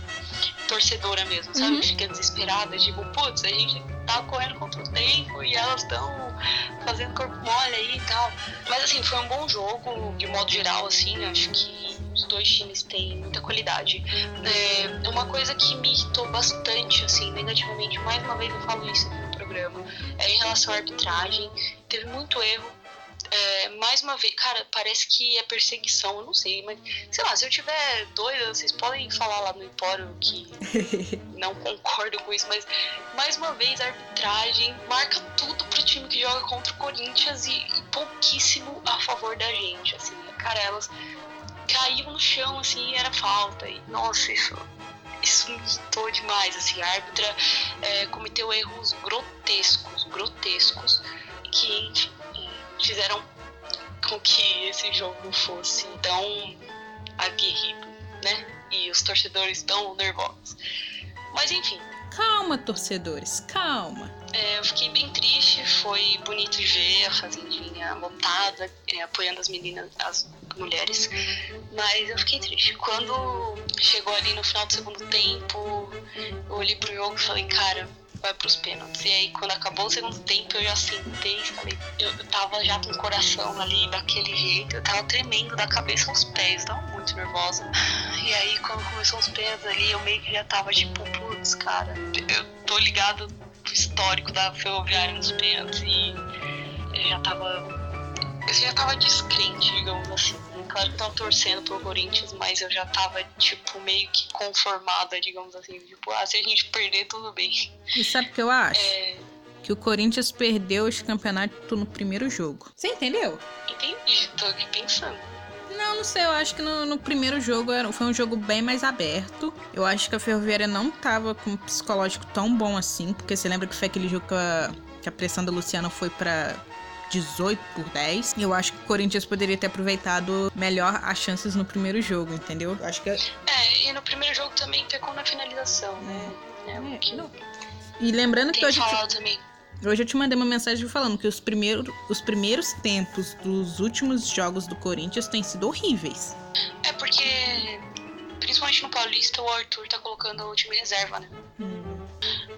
torcedora mesmo, sabe? Uhum. Fica desesperada, tipo, putz, a gente tá correndo contra o tempo e elas estão fazendo corpo mole aí e tal. Mas assim, foi um bom jogo, de modo geral, assim, acho que os dois times têm muita qualidade. É, uma coisa que me irritou bastante, assim, negativamente, mais uma vez eu falo isso aqui no programa, é em relação à arbitragem. Teve muito erro É, mais uma vez, cara, parece que é perseguição, eu não sei, mas sei lá, se eu tiver doida, vocês podem falar lá no Empório que *laughs* não concordo com isso, mas mais uma vez a arbitragem marca tudo pro time que joga contra o Corinthians e, e pouquíssimo a favor da gente, assim, cara, elas caíam no chão, assim, e era falta, e nossa, isso isso me irritou demais, assim, a árbitra é, cometeu erros grotescos, grotescos, que fizeram com que esse jogo fosse tão aguerrido, né? E os torcedores tão nervosos. Mas enfim. Calma, torcedores, calma. É, eu fiquei bem triste, foi bonito ver a fazendinha lotada, é, apoiando as meninas, as mulheres, mas eu fiquei triste. Quando chegou ali no final do segundo tempo, eu olhei pro jogo e falei, cara, vai pros pênaltis. E aí, quando acabou o segundo tempo, eu já sentei falei, eu, tava já com o coração ali daquele jeito, eu tava tremendo da cabeça aos pés, tava muito nervosa. E aí, quando começou os pênaltis ali, eu meio que já tava tipo, putz, cara, eu tô ligado no histórico da Ferroviária nos pênaltis e eu já tava. Eu já tava descrente, digamos assim. Claro que eu tava torcendo pro Corinthians, mas eu já tava, tipo, meio que conformada, digamos assim. Tipo, ah, se a gente perder, tudo bem. E sabe o que eu acho? É, Que o Corinthians perdeu esse campeonato no primeiro jogo. Você entendeu? entendi, tô aqui pensando. Não, não sei, eu acho que no, no primeiro jogo era, foi um jogo bem mais aberto. Eu acho que a Ferroviária não tava com um psicológico tão bom assim, porque você lembra que foi aquele jogo que a, que a pressão da Luciana foi pra 18 por 10. Eu acho que o Corinthians poderia ter aproveitado melhor as chances no primeiro jogo, entendeu? Eu acho que. É, e no primeiro jogo também pecou na finalização, né? É, o que E lembrando que tem hoje. falado também. Hoje eu te mandei uma mensagem falando que os, primeiro, os primeiros tempos dos últimos jogos do Corinthians têm sido horríveis. É porque, principalmente no Paulista, o Arthur tá colocando o time reserva, né?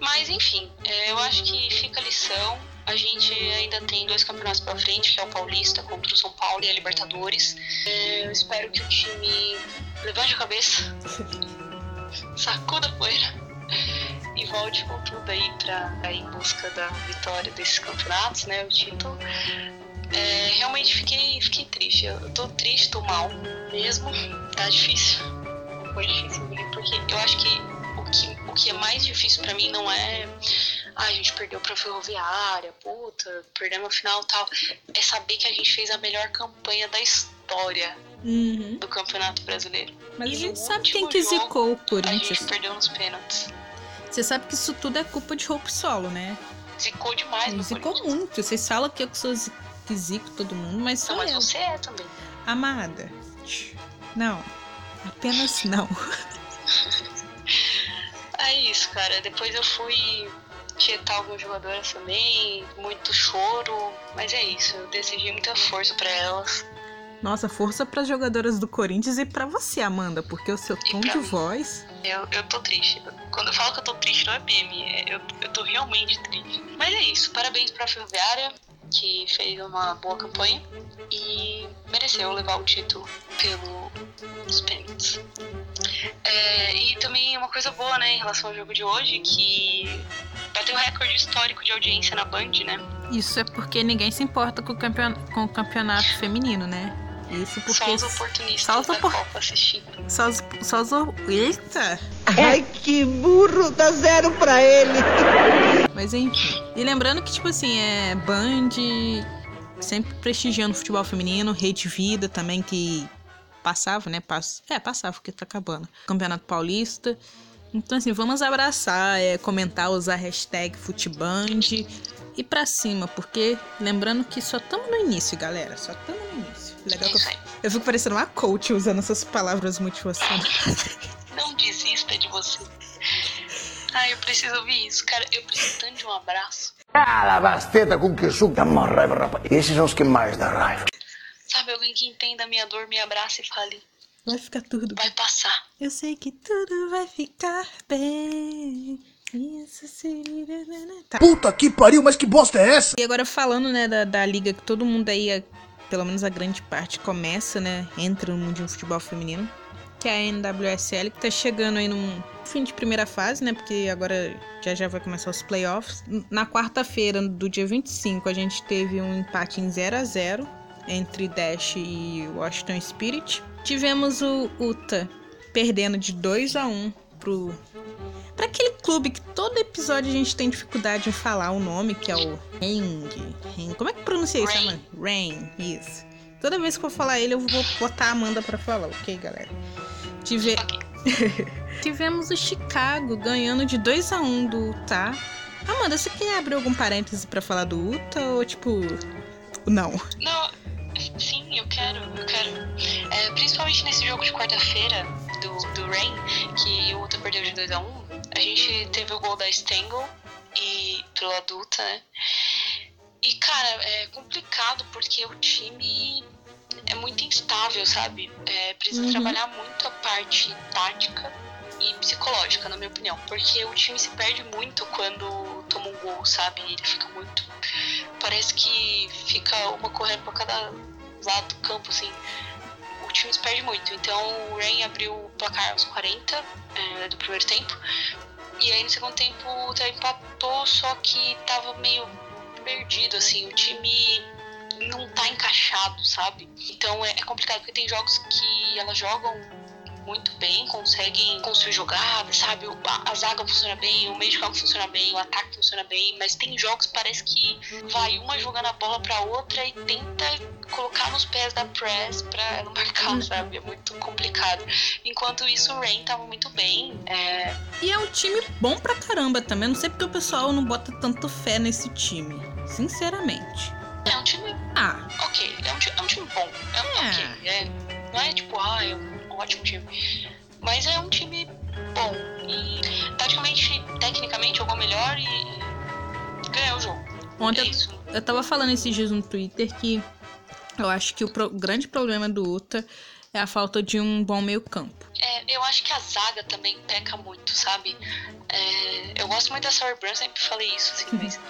Mas enfim, é, eu acho que fica a lição. A gente ainda tem dois campeonatos pela frente, que é o Paulista contra o São Paulo e a Libertadores. Eu espero que o time levante a cabeça, *laughs* sacuda a poeira e volte com tudo aí ir em busca da vitória desses campeonatos, né? O título. É, realmente fiquei, fiquei triste. Eu tô triste, tô mal mesmo. Tá difícil. Foi difícil porque eu acho que que, o que é mais difícil pra mim não é. Ah, a gente perdeu pra Ferroviária, puta, perdemos a final e tal. É saber que a gente fez a melhor campanha da história Uhum. do Campeonato Brasileiro. Mas a E gente no sabe quem que jogo, zicou o A Corinthians. gente perdeu nos pênaltis. Você sabe que isso tudo é culpa de Hope Solo, né? Zicou demais no Zicou muito. Vocês falam que eu que sou que zico todo mundo, mas sou Não, mas eu. você é também. Amada. Não. Apenas não. *laughs* É isso, cara. Depois eu fui tietar algumas jogadoras também, muito choro, mas é isso. Eu decidi muita força pra elas. Nossa, força para jogadoras do Corinthians e pra você, Amanda, porque o seu tom de mim. voz. Eu, eu tô triste. Quando eu falo que eu tô triste, não é meme, é- eu, eu tô realmente triste. Mas é isso. Parabéns pra Ferroviária, que fez uma boa campanha e mereceu levar o título pelos pênaltis. É, e também uma coisa boa, né, em relação ao jogo de hoje, que bateu recorde histórico de audiência na Band, né? Isso é porque ninguém se importa com o, campeon... com o campeonato feminino, né? Isso porque. Só os oportunistas Só os da opor- Copa assistindo. Só os. Só os... Eita! Ai, que burro, dá zero pra ele. *laughs* Mas enfim. E lembrando que, tipo assim, é Band sempre prestigiando o futebol feminino, Rede Vida também, que passava, né? Pass... É, passava, porque tá acabando. Campeonato Paulista. Então, assim, vamos abraçar, é, comentar, usar a hashtag Futeband e pra cima, porque lembrando que só estamos no início, galera. Só estamos no início. Legal que eu, eu fico parecendo uma coach usando essas palavras motivacionais. *laughs* Não desista de você. Ai, eu preciso ouvir isso, cara. Eu preciso tanto de um abraço. Ah, basteta com que suco. Dá uma raiva, rapaz. Esses são os que mais dá raiva. Sabe, alguém que entenda a minha dor, me abraça e fale. Vai ficar tudo Vai passar. Eu sei que tudo vai ficar bem. Isso seria... Tá. Puta que pariu, mas que bosta é essa? E agora falando, né, da, da liga que todo mundo aí, pelo menos a grande parte, começa, né, entra no mundo de futebol feminino, que é a NWSL, que tá chegando aí num fim de primeira fase, né, porque agora já já vai começar os playoffs. Na quarta-feira do dia 25, a gente teve um empate em 0 a 0 entre Dash e Washington Spirit. Tivemos o Uta perdendo de 2 a 1 pro para aquele clube que todo episódio a gente tem dificuldade em falar o nome, que é o Ring. Como é que pronuncia isso, Amanda? Rain, isso. Toda vez que eu falar ele, eu vou botar a Amanda pra falar, ok, galera? Tive... *laughs* Tivemos o Chicago ganhando de 2 a 1 do Utah. Amanda, você quer abrir algum parêntese pra falar do Utah ou tipo. Não? Não, sim, eu quero, eu quero. É, principalmente nesse jogo de quarta-feira do, do Rain, que o Utah perdeu de 2 a 1 a gente teve o gol da Stengel e pelo adulta, né? E cara, é complicado porque o time é muito instável, sabe? É, precisa Uhum. trabalhar muito a parte tática e psicológica, na minha opinião. Porque o time se perde muito quando toma um gol, sabe? Ele fica muito. Parece que fica uma correndo pra cada lado do campo, assim. O time se perde muito. Então o Rain abriu o placar aos 40 é, do primeiro tempo. E aí no segundo tempo o Utah empatou, só que tava meio perdido, assim. O time não tá encaixado, sabe? Então é, é complicado, porque tem jogos que elas jogam muito bem, conseguem construir jogadas, sabe? O- A, zaga funciona bem, o meio de campo funciona bem, o ataque funciona bem, mas tem jogos que parece que vai uma jogando a bola pra outra e tenta colocar nos pés da press pra ela marcar, sabe? É muito complicado. Enquanto isso, o Rain tava muito bem. É, E é um time bom pra caramba também. Não sei porque o pessoal não bota tanto fé nesse time. Sinceramente. é um time Ah, ok, é um, é um time bom. É um ok. É, não é tipo, ah, é um ótimo time. Mas é um time bom. E taticamente, tecnicamente, jogou melhor e, ganhou o jogo. ontem É eu tava falando esses dias no Twitter que eu acho que o pro- grande problema do Uta é a falta de um bom meio-campo. É, eu acho que a zaga também peca muito, sabe? É, eu gosto muito da Sarah Brown, sempre falei isso, assim, *laughs* mas.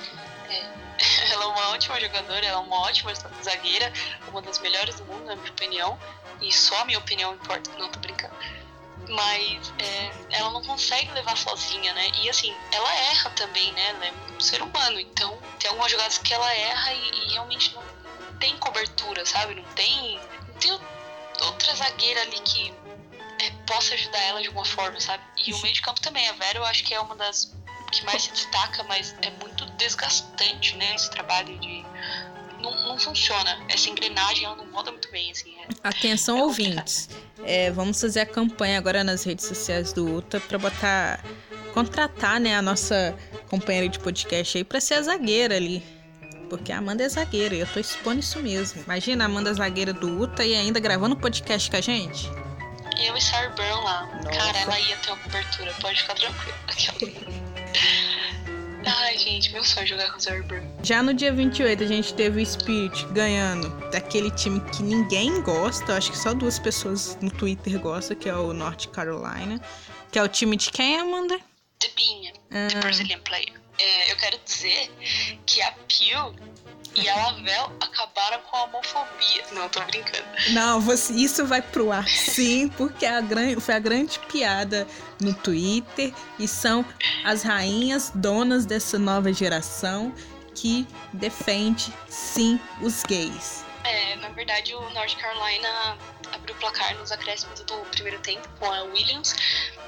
é, *laughs* ela é uma ótima jogadora, ela é uma ótima zagueira, uma das melhores do mundo, na minha opinião. E só a minha opinião importa, não tô brincando. Mas é, ela não consegue levar sozinha, né? E assim, ela erra também, né? Ela é um ser humano, então tem algumas jogadas que ela erra e, e realmente não tem cobertura, sabe? Não tem. Não tem outra zagueira ali que é, possa ajudar ela de alguma forma, sabe? E o meio de campo também. A Vera eu acho que é uma das que mais se destaca, mas é muito desgastante, né? Esse trabalho de. Não, não funciona. Essa engrenagem ela não roda muito bem, assim. é- Atenção, ouvintes. É, vamos fazer a campanha agora nas redes sociais do Uta pra botar. contratar, né, a nossa companheira de podcast aí pra ser a zagueira ali. Porque a Amanda é zagueira e eu tô expondo isso mesmo. Imagina a Amanda zagueira do Uta e ainda gravando podcast com a gente. Eu e Sarah Brown lá. Nossa. Cara, ela ia ter uma cobertura, pode ficar tranquila. *laughs* Ai, gente, meu sonho é jogar com Brown. Já no dia 28 a gente teve o Spirit ganhando daquele time que ninguém gosta, acho que só duas pessoas no Twitter gostam, que é o North Carolina. Que é o time de quem, Amanda? De Binha, Ah. The Brazilian Player. É, eu quero dizer que a Pew e a Lavelle acabaram com a homofobia. Não, tô brincando. Não, você- isso vai pro ar sim, porque a foi a grande piada no Twitter e são as rainhas donas dessa nova geração que defende sim os gays. É, na verdade, o North Carolina abriu o placar nos acréscimos do primeiro tempo com a Williams.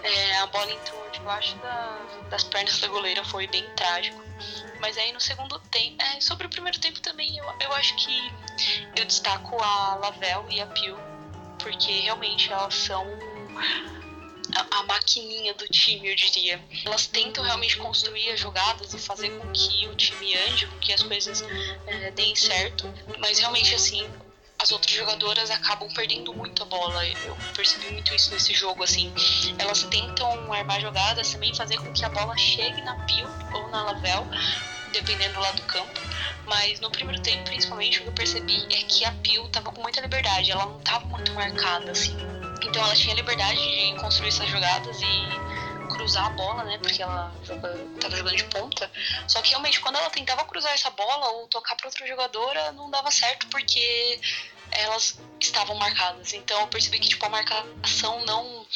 É, a bola entrou debaixo da- das pernas da goleira, foi bem trágico. Mas aí no segundo tempo, é, sobre o primeiro tempo também, eu, eu acho que eu destaco a Lavelle e a Pio, porque realmente elas são a, a maquininha do time, eu diria. Elas tentam realmente construir as jogadas e fazer com que o time ande, com que as coisas é, deem certo, mas realmente assim. As outras jogadoras acabam perdendo muito a bola. Eu percebi muito isso nesse jogo, assim. Elas tentam armar jogadas também, fazer com que a bola chegue na Pio ou na Lavelle, dependendo lá do campo. Mas no primeiro tempo, principalmente, o que eu percebi é que a Pio tava com muita liberdade. Ela não tava muito marcada, assim. Então ela tinha liberdade de construir essas jogadas e cruzar a bola, né? Porque ela joga, tava jogando de ponta. Só que realmente quando ela tentava cruzar essa bola ou tocar para outra jogadora, não dava certo porque elas estavam marcadas. Então eu percebi que tipo a marcação não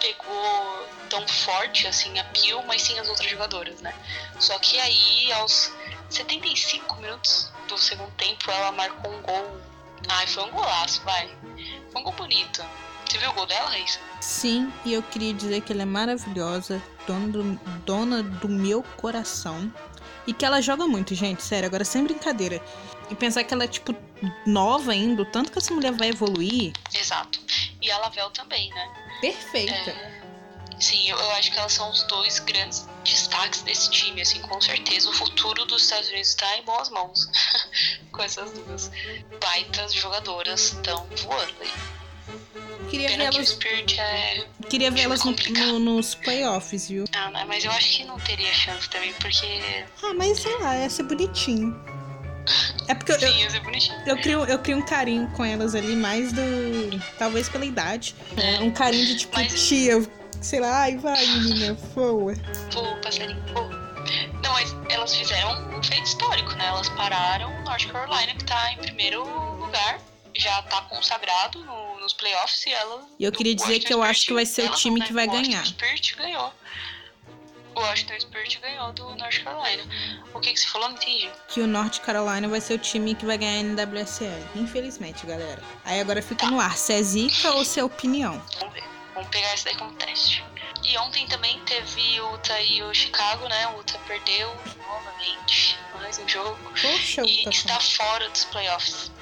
pegou tão forte assim a Pio, mas sim as outras jogadoras, né? Só que aí aos 75 minutos do segundo tempo ela marcou um gol Ai, foi um golaço, vai. Foi um gol bonito. Você viu o gol dela, Raíssa? Sim, e eu queria dizer que ela é maravilhosa, dona do, dona do meu coração. E que ela joga muito, gente, sério, agora sem brincadeira. E pensar que ela é, tipo, nova ainda, o tanto que essa mulher vai evoluir. Exato. E a Lavelle também, né? Perfeita. É, sim, eu, eu acho que elas são os dois grandes destaques desse time, assim, com certeza o futuro dos Estados Unidos está em boas mãos. *laughs* com essas duas baitas jogadoras estão voando aí. Queria Pena ver que o elas, Spirit é. queria ver elas no- no- nos playoffs, viu? Ah, mas eu acho que não teria chance também, porque. Ah, mas sei lá, ia ser bonitinho. É porque eu, Sim, ser bonitinho. eu, crio, eu crio um carinho com elas ali, mais do. Talvez pela idade. né? Um carinho de tipo, tia, sei lá, ai vai, menina, voa. Pô, passarinho, pô. Não, mas elas fizeram um feito histórico, né? Elas pararam o North Carolina, que tá em primeiro lugar, já tá consagrado no- nos playoffs e ela. E eu queria dizer que eu acho que vai ser o time que vai O ganhar. Spirit ganhou. O Washington Spirit ganhou do North Carolina. O que, que você falou? Não entendi. Que o North Carolina vai ser o time que vai ganhar a NWSL. Infelizmente, galera. Aí agora fica no ar, se é zica ou se é opinião. Vamos ver. Vamos pegar isso daí como teste. E ontem também teve o Utah e o Chicago, né? O Utah perdeu novamente mais um jogo. Poxa, e Utah. está fora dos playoffs.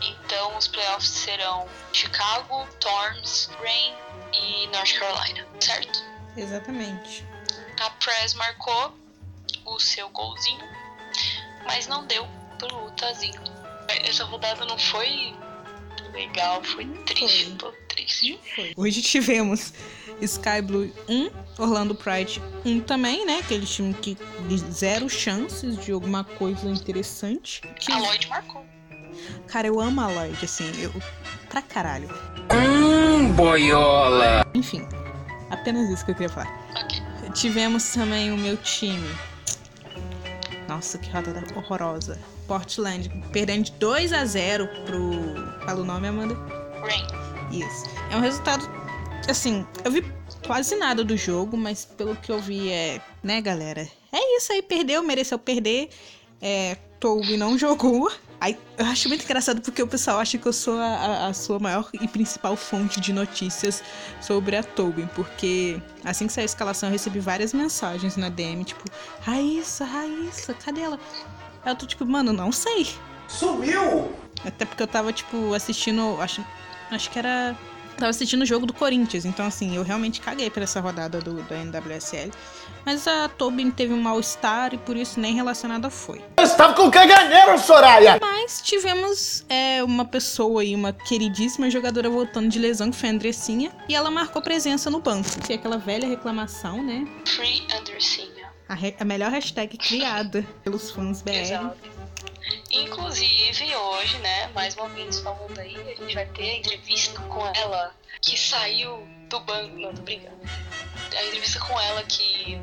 Então os playoffs serão Chicago, Thorns, Rain e North Carolina, certo? Exatamente. A Press marcou o seu golzinho, mas não deu pro Utahzinho. Essa rodada não foi legal, foi triste, tô triste. Hoje tivemos Sky Blue 1, Orlando Pride 1 também, né? Aquele time que zero chances de alguma coisa interessante. Que- A Lloyd marcou. Cara, eu amo a Lloyd, assim, eu. Pra caralho. Hum, boiola. Enfim, apenas isso que eu queria falar. Tivemos também o meu time. Nossa, que rodada horrorosa. Portland perdendo de 2 a 0 pro. Fala o nome, Amanda? Isso. É um resultado. Assim, eu vi quase nada do jogo, mas pelo que eu vi é. Né, galera? É isso aí, perdeu, mereceu perder. É. Toby não jogou. Aí, eu acho muito engraçado porque o pessoal acha que eu sou a, a- sua maior e principal fonte de notícias sobre a Tobin, porque assim que saiu a escalação eu recebi várias mensagens na DM, tipo, Raíssa, Raíssa, cadê ela? Aí eu tô tipo, mano, não sei. Sumiu! Até porque eu tava, tipo, assistindo. Acho, acho que era. Tava assistindo o jogo do Corinthians. Então, assim, eu realmente caguei por essa rodada do, da NWSL. Mas a Tobin teve um mal-estar e por isso nem relacionada foi. Eu estava com caganeiro, Soraya! Mas tivemos é, uma pessoa aí, uma queridíssima jogadora voltando de lesão, que foi a Andressinha. E ela marcou presença no banco. Que é aquela velha reclamação, né? Free Andersinha. A, a melhor hashtag criada pelos fãs BR. Exato. Inclusive, hoje, né, mais uma vez falando aí, a gente vai ter a entrevista com ela, que saiu do banco. Não, tô brincando. A entrevista com ela que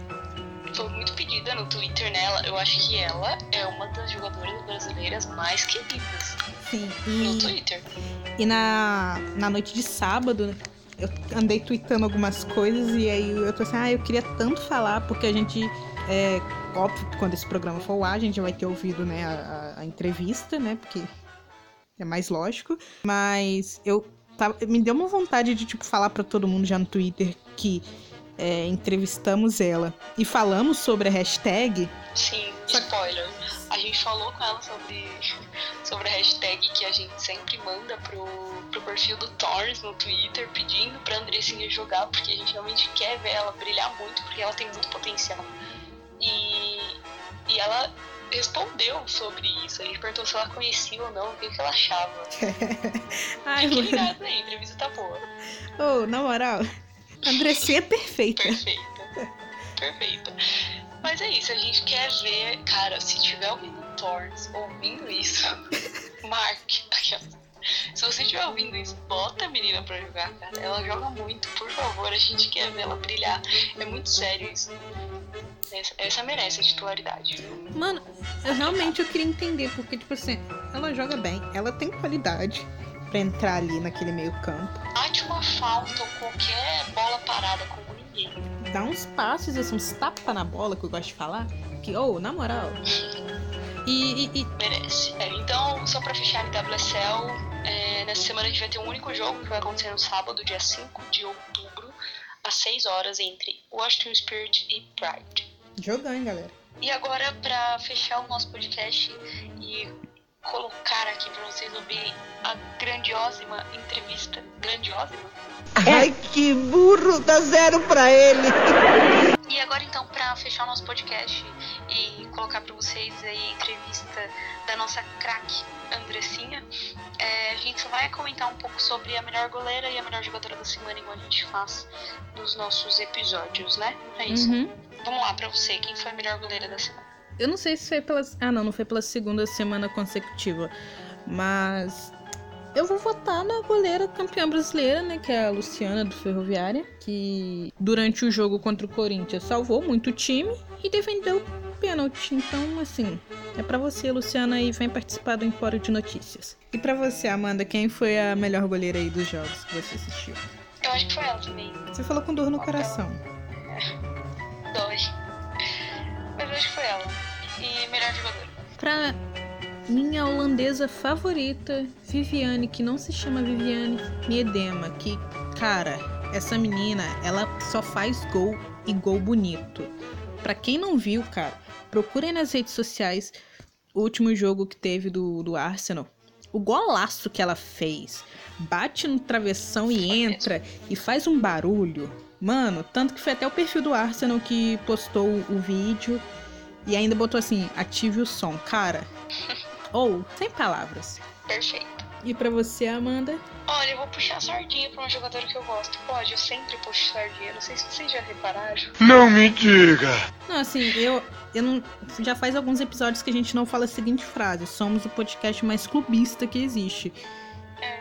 foi muito pedida no Twitter, né? Eu acho que ela é uma das jogadoras brasileiras mais queridas Sim, no e, Twitter. e na, na noite de sábado, eu andei tweetando algumas coisas e aí eu tô assim, ah, eu queria tanto falar, porque a gente. É, óbvio que quando esse programa for lá, a gente vai ter ouvido né, a, a- entrevista, né? Porque é mais lógico. Mas eu tava, me deu uma vontade de tipo, falar pra todo mundo já no Twitter que é, entrevistamos ela e falamos sobre a hashtag. Sim, spoiler. A gente falou com ela sobre, *laughs* sobre a hashtag que a gente sempre manda pro, pro perfil do Thorns no Twitter, pedindo pra Andressinha jogar, porque a gente realmente quer ver ela brilhar muito, porque ela tem muito potencial. E, e ela respondeu sobre isso. A gente perguntou se ela conhecia ou não, o que, que ela achava. *laughs* Ai, Fique mano. ligado aí, a entrevista tá boa. Ô, na moral, a Andressinha é perfeita. Perfeita. Perfeita. Mas é isso, a gente quer ver, cara, se tiver alguém no Thorns ouvindo isso, *laughs* marque. Se você estiver ouvindo isso, bota a menina pra jogar, cara. Ela joga muito, por favor, a gente quer ver ela brilhar. É muito sério isso. Essa, essa merece a titularidade, viu? Mano, eu realmente eu queria entender, porque, tipo assim, ela joga bem, ela tem qualidade pra entrar ali naquele meio campo. Bate uma falta ou qualquer bola parada com ninguém. Dá uns passes, assim, uns tapas na bola, que eu gosto de falar. Que, ô, na moral. E, e, e- Merece. É Então, só pra fechar a WSL, é, nessa semana a gente vai ter um único jogo que vai acontecer no sábado, dia 5 de outubro, às 6 horas, entre Washington Spirit e Pride. Jogão, hein, galera? E agora, pra fechar o nosso podcast e colocar aqui pra vocês ouvirem a grandiosima entrevista. Grandiosima? Ai, que burro, dá zero pra ele. E agora então, para fechar o nosso podcast e colocar para vocês aí a entrevista da nossa craque Andressinha, é, a gente só vai comentar um pouco sobre a melhor goleira e a melhor jogadora da semana, igual a gente faz nos nossos episódios, né? É isso. Uhum. Vamos lá para você, quem foi a melhor goleira da semana? Eu não sei se foi pela. Ah, não, não foi pela segunda semana consecutiva. Mas. Eu vou votar na goleira campeã brasileira, né? Que é a Luciana do Ferroviária. Que durante o jogo contra o Corinthians salvou muito o time e defendeu o pênalti. Então, assim, é pra você, Luciana, e vem participar do Empório de Notícias. E pra você, Amanda, quem foi a melhor goleira aí dos jogos que você assistiu? Eu acho que foi ela também. Você falou com dor no coração. Dói. Mas acho que foi ela. E melhor jogadora. Pra minha holandesa favorita, Viviane, que não se chama Viviane Miedema, que, cara, essa menina, ela só faz gol e gol bonito. Pra quem não viu, cara, procurem nas redes sociais o último jogo que teve do, do Arsenal. O golaço que ela fez. Bate no travessão e entra e faz um barulho. Mano, tanto que foi até o perfil do Arsenal que postou o vídeo e ainda botou assim: ative o som. Cara, *laughs* ou, sem palavras. Perfeito. E pra você, Amanda? Olha, eu vou puxar a sardinha pra uma jogadora que eu gosto. Pode, eu sempre puxo sardinha. Não sei se vocês já repararam. Não me diga! Não, assim, eu, eu não. Já faz alguns episódios que a gente não fala a seguinte frase: somos o podcast mais clubista que existe.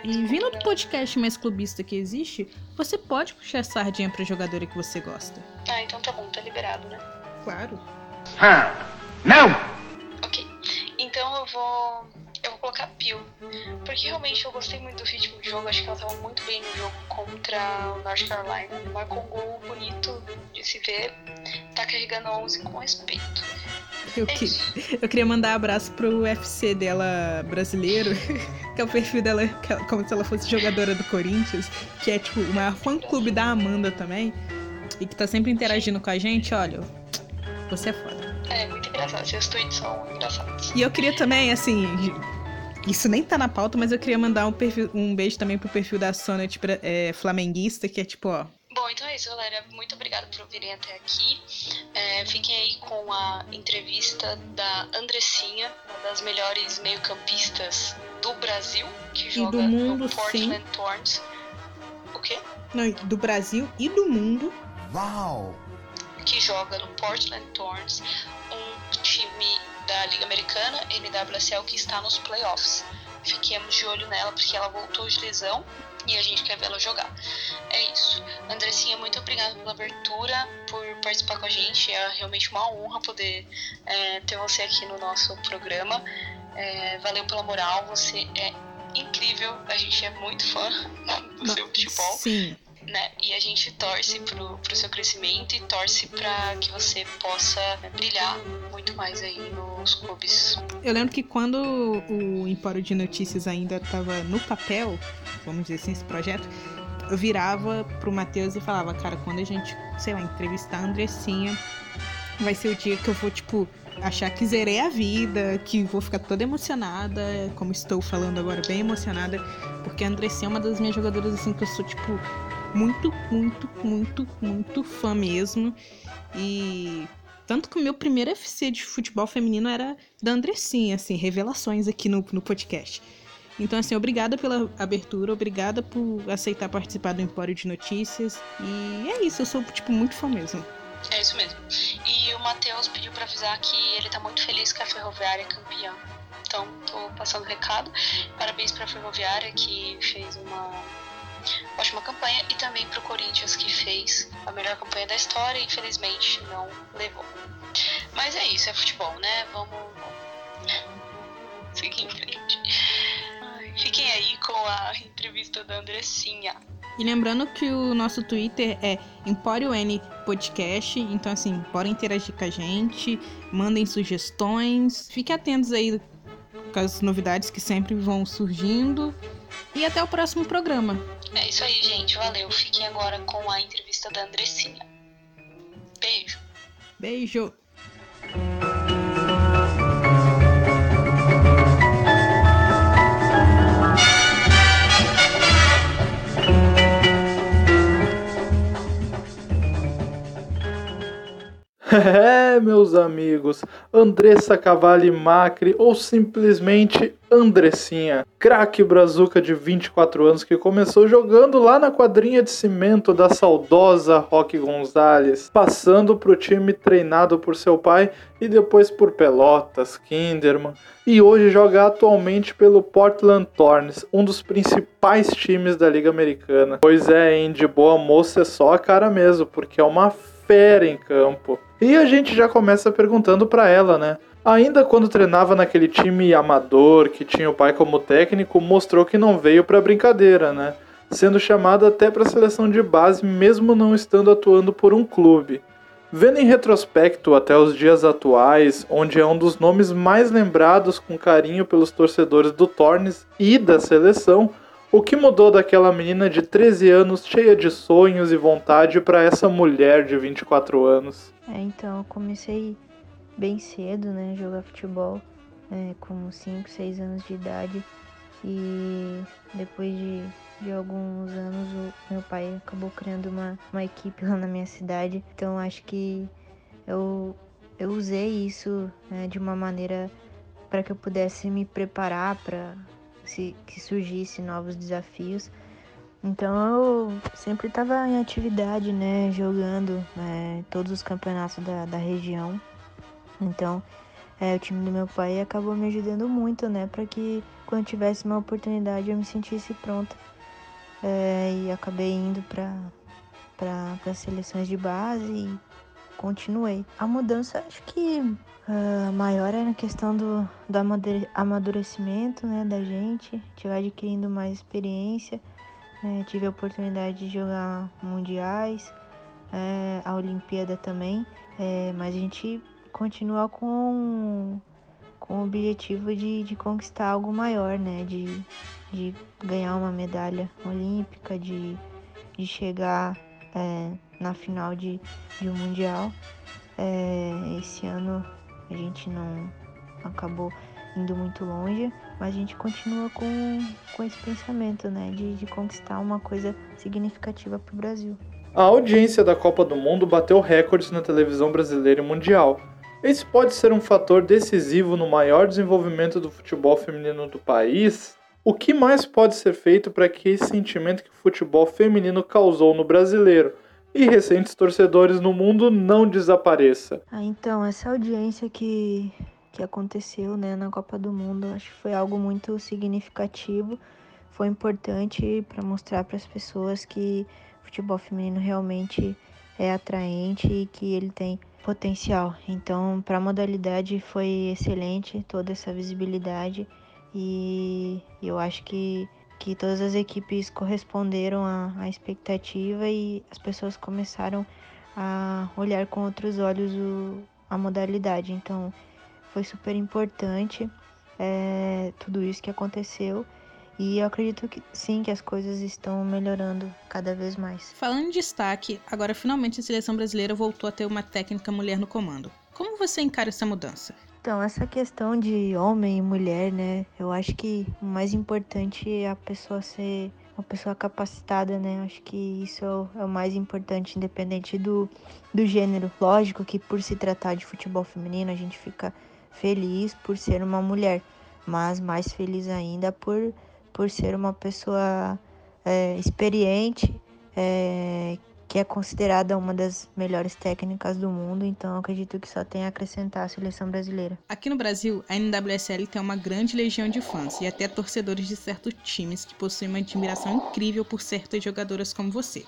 E vindo do podcast mais clubista que existe, você pode puxar a sardinha pra jogadora que você gosta. Ah, então tá bom, tá liberado, né? Claro. Ah, não! Ok. Então eu vou. Eu vou colocar Pio. Porque realmente eu gostei muito do ritmo do jogo. Acho que ela tava muito bem no jogo contra o North Carolina. Marcou um gol bonito de se ver. Tá carregando a 11 com respeito. Eu, que- eu queria mandar abraço pro UFC dela brasileiro, *laughs* que é o perfil dela ela- como se ela fosse jogadora do Corinthians, que é tipo o maior fã clube da Amanda também, e que tá sempre interagindo com a gente. Olha, você é foda. É muito engraçado. Seus tweets são engraçados. E eu queria também, assim, isso nem tá na pauta, mas eu queria mandar um, perfil- um beijo também pro perfil da Sonet é, flamenguista, que é tipo, ó. Bom, então é isso, galera. Muito obrigada por virem até aqui. É, fiquem aí com a entrevista da Andressinha, uma das melhores meio-campistas do Brasil, que joga do mundo, no Portland Thorns. O quê? Não, do Brasil e do mundo. Uau! Que joga no Portland Thorns, um time da Liga Americana, NWSL, que está nos playoffs. Fiquemos de olho nela porque ela voltou de lesão e a gente quer vê-la jogar. É isso. Andressinha, muito obrigada pela abertura, por participar com a gente. É realmente uma honra poder é, ter você aqui no nosso programa. É, valeu pela moral, você é incrível, a gente é muito fã *laughs* do seu futebol. Sim. Né? E a gente torce pro, pro seu crescimento e torce para que você possa brilhar muito mais aí nos clubes. Eu lembro que quando o Empório de Notícias ainda tava no papel, vamos dizer assim, esse projeto, eu virava pro Matheus e falava, cara, quando a gente, sei lá, entrevistar a Andressinha, vai ser o dia que eu vou, tipo, achar que zerei a vida, que vou ficar toda emocionada, como estou falando agora, bem emocionada, porque a Andressinha é uma das minhas jogadoras, assim, que eu sou, tipo, muito, muito, muito, muito fã mesmo. E tanto que o meu primeiro FC de futebol feminino era da Andressinha, assim, revelações aqui no, no podcast. Então, assim, obrigada pela abertura, obrigada por aceitar participar do Empório de Notícias. E é isso, eu sou, tipo, muito fã mesmo. É isso mesmo. E o Matheus pediu para avisar que ele tá muito feliz que a Ferroviária é campeã. Então, tô passando o recado. Parabéns pra Ferroviária que fez uma ótima campanha e também pro Corinthians que fez a melhor campanha da história e infelizmente não levou. Mas é isso, é futebol, né? Vamos, seguir em frente. Fiquem aí com a entrevista da Andressinha. E lembrando que o nosso Twitter é Empório N Podcast, então assim, podem interagir com a gente, mandem sugestões, fiquem atentos aí com as novidades que sempre vão surgindo. E até o próximo programa. É isso aí, gente. Valeu. Fiquem agora com a entrevista da Andressinha. Beijo. Beijo. *laughs* É, meus amigos, Andressa Cavalli Macri ou simplesmente Andressinha, craque brazuca de 24 anos que começou jogando lá na quadrinha de cimento da saudosa Roque Gonzalez, passando pro time treinado por seu pai e depois por Pelotas, Kinderman, e hoje joga atualmente pelo Portland Thorns, um dos principais times da Liga Americana. Pois é, hein, de boa moça é só a cara mesmo, porque é uma fera em campo. E a gente já começa perguntando para ela, né? Ainda quando treinava naquele time amador que tinha o pai como técnico, mostrou que não veio para brincadeira, né? Sendo chamada até para a seleção de base, mesmo não estando atuando por um clube. Vendo em retrospecto até os dias atuais, onde é um dos nomes mais lembrados com carinho pelos torcedores do Tornes e da seleção, o que mudou daquela menina de 13 anos cheia de sonhos e vontade para essa mulher de 24 anos? É, então, eu comecei bem cedo, né, jogar futebol, é, com 5, 6 anos de idade. E depois de, de alguns anos, o meu pai acabou criando uma, uma equipe lá na minha cidade. Então, acho que eu, eu usei isso né, de uma maneira para que eu pudesse me preparar para se, que surgisse novos desafios. Então eu sempre estava em atividade, né, jogando é, todos os campeonatos da, da região. Então é, o time do meu pai acabou me ajudando muito, né, para que quando tivesse uma oportunidade eu me sentisse pronta. É, e acabei indo para para as seleções de base e continuei. A mudança acho que uh, maior é na questão do, do amadurecimento né, da gente, de adquirindo mais experiência. É, tive a oportunidade de jogar mundiais, é, a Olimpíada também, é, mas a gente continua com, com o objetivo de, de conquistar algo maior, né? De, de ganhar uma medalha olímpica, de, de chegar é, na final de, de um mundial. É, esse ano a gente não acabou indo muito longe, mas a gente continua com, com esse pensamento, né, de, de conquistar uma coisa significativa para o Brasil. A audiência da Copa do Mundo bateu recordes na televisão brasileira e mundial. Esse pode ser um fator decisivo no maior desenvolvimento do futebol feminino do país? O que mais pode ser feito para que esse sentimento que o futebol feminino causou no brasileiro e recentes torcedores no mundo não desapareça? Ah, então, essa audiência que que aconteceu né, na Copa do Mundo. Acho que foi algo muito significativo, foi importante para mostrar para as pessoas que o futebol feminino realmente é atraente e que ele tem potencial. Então, para a modalidade foi excelente toda essa visibilidade e eu acho que, que todas as equipes corresponderam à, à expectativa e as pessoas começaram a olhar com outros olhos o, a modalidade. Então, foi super importante é, tudo isso que aconteceu. E eu acredito que sim, que as coisas estão melhorando cada vez mais. Falando em destaque, agora finalmente a seleção brasileira voltou a ter uma técnica mulher no comando. Como você encara essa mudança? Então, essa questão de homem e mulher, né? Eu acho que o mais importante é a pessoa ser uma pessoa capacitada, né? Acho que isso é o mais importante, independente do, do gênero. Lógico que por se tratar de futebol feminino, a gente fica feliz por ser uma mulher, mas mais feliz ainda por, por ser uma pessoa é, experiente, é, que é considerada uma das melhores técnicas do mundo, então acredito que só tem a acrescentar a seleção brasileira. Aqui no Brasil, a NWSL tem uma grande legião de fãs e até torcedores de certos times que possuem uma admiração incrível por certas jogadoras como você.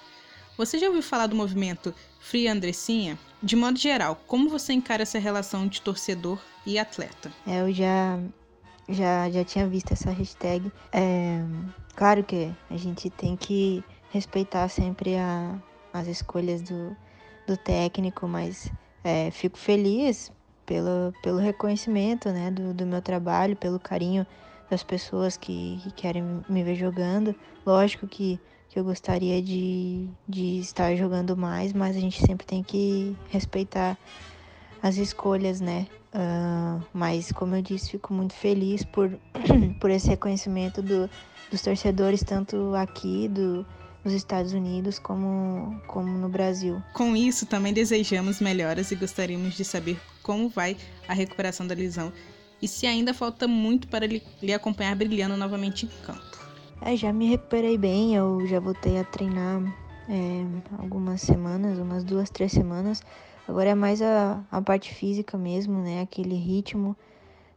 Você já ouviu falar do movimento Free Andressinha? De modo geral, como você encara essa relação de torcedor e atleta? É, eu já, já, já tinha visto essa hashtag. É, claro que a gente tem que respeitar sempre a, as escolhas do, do técnico, mas é, fico feliz pelo, pelo reconhecimento né, do, do meu trabalho, pelo carinho das pessoas que, que querem me ver jogando. Lógico que, que eu gostaria de, de estar jogando mais, mas a gente sempre tem que respeitar as escolhas, né? Uh, mas, como eu disse, fico muito feliz por, *clears throat* por esse reconhecimento do, dos torcedores, tanto aqui do, dos Estados Unidos como, como no Brasil. Com isso, também desejamos melhoras e gostaríamos de saber como vai a recuperação da lesão e se ainda falta muito para lhe acompanhar brilhando novamente em campo. É, já me recuperei bem, eu já voltei a treinar é, algumas semanas, umas duas, três semanas. Agora é mais a, a parte física mesmo, né? Aquele ritmo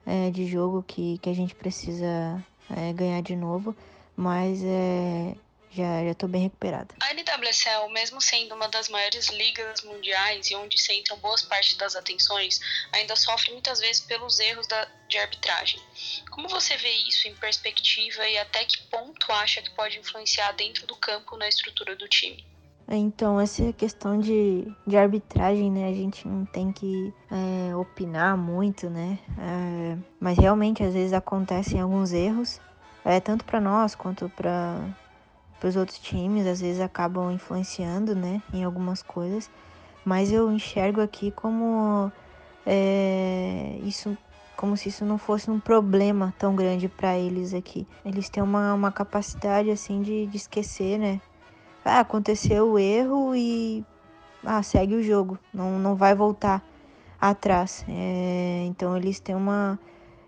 é, de jogo que, que a gente precisa é, ganhar de novo. Mas é, já, já tô bem recuperada. A NWSL, mesmo sendo uma das maiores ligas mundiais e onde centram boas partes das atenções, ainda sofre muitas vezes pelos erros da, de arbitragem. Como você vê isso em perspectiva e até que ponto acha que pode influenciar dentro do campo na estrutura do time? Então, essa questão de, de arbitragem, né? A gente não tem que é, opinar muito, né? É, mas realmente, às vezes, acontecem alguns erros, é, tanto para nós quanto para os outros times, às vezes acabam influenciando, né? Em algumas coisas. Mas eu enxergo aqui como é, isso como se isso não fosse um problema tão grande para eles aqui. Eles têm uma, uma capacidade assim de, de esquecer, né? ah, aconteceu o erro e ah, segue o jogo, não, não vai voltar atrás. É, então eles têm uma.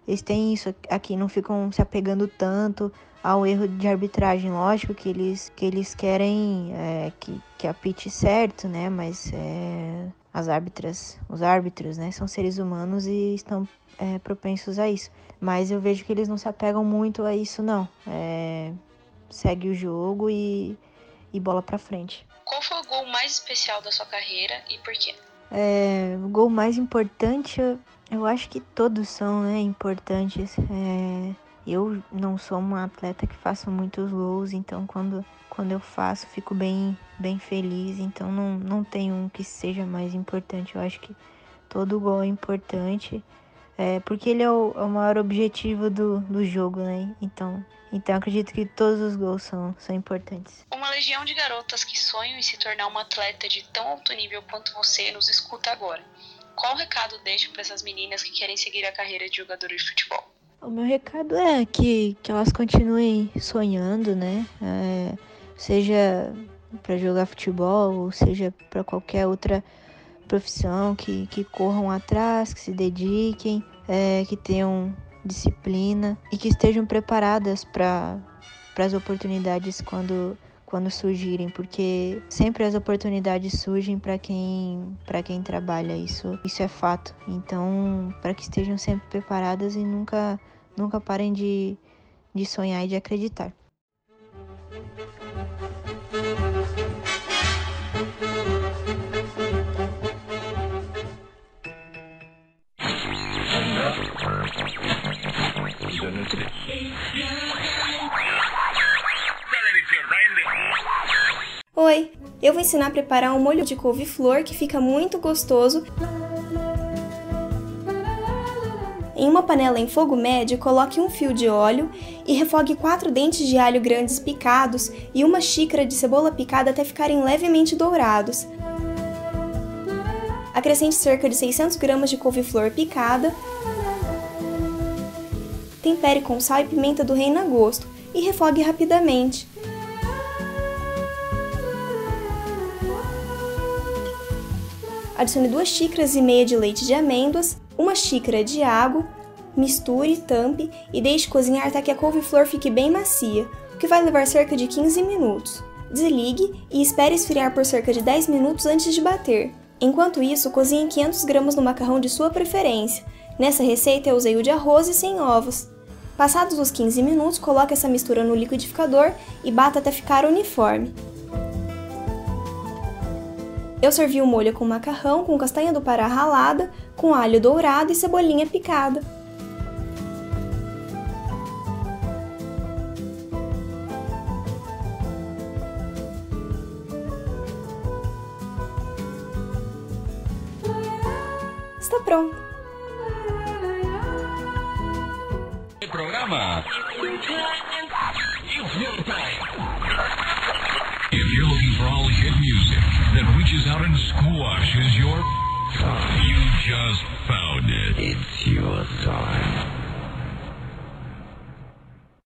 Eles têm isso aqui, não ficam se apegando tanto ao erro de arbitragem. Lógico que eles, que eles querem é, que, que apite certo, né? Mas é, as árbitras, os árbitros, né, são seres humanos e estão é, propensos a isso. Mas eu vejo que eles não se apegam muito a isso, não. É, segue o jogo e e bola para frente. Qual foi o gol mais especial da sua carreira e por quê? É, o gol mais importante, eu, eu acho que todos são né, importantes. É, eu não sou uma atleta que faço muitos gols, então quando, quando eu faço fico bem, bem feliz. Então não, não tem um que seja mais importante. Eu acho que todo gol é importante. É, porque ele é o, é o, maior objetivo do, do jogo, né? Então, então acredito que todos os gols são, são importantes. Uma legião de garotas que sonham em se tornar uma atleta de tão alto nível quanto você nos escuta agora. Qual o recado deixa para essas meninas que querem seguir a carreira de jogadora de futebol? O meu recado é que, que elas continuem sonhando, né? É, seja para jogar futebol, ou seja para qualquer outra profissão, que, que corram atrás, que se dediquem, é, que tenham disciplina e que estejam preparadas para as oportunidades quando quando surgirem, porque sempre as oportunidades surgem para quem para quem trabalha, isso isso é fato. Então, para que estejam sempre preparadas e nunca nunca parem de, de sonhar e de acreditar. Oi, eu vou ensinar a preparar um molho de couve-flor que fica muito gostoso. Em uma panela em fogo médio, coloque um fio de óleo e refogue quatro dentes de alho grandes picados e uma xícara de cebola picada até ficarem levemente dourados. Acrescente cerca de 600 gramas de couve-flor picada. Tempere com sal e pimenta do reino a gosto e refogue rapidamente. Adicione 2 xícaras e meia de leite de amêndoas, uma xícara de água, misture, tampe e deixe cozinhar até que a couve-flor fique bem macia, o que vai levar cerca de 15 minutos. Desligue e espere esfriar por cerca de 10 minutos antes de bater. Enquanto isso, cozinhe 500 gramas no macarrão de sua preferência. Nessa receita eu usei o de arroz e sem ovos. Passados os 15 minutos, coloque essa mistura no liquidificador e bata até ficar uniforme. Eu servi o molho com macarrão, com castanha do Pará ralada, com alho dourado e cebolinha picada. Está pronto. Programa. Reaches out and squashes your... You just found it. It's your time.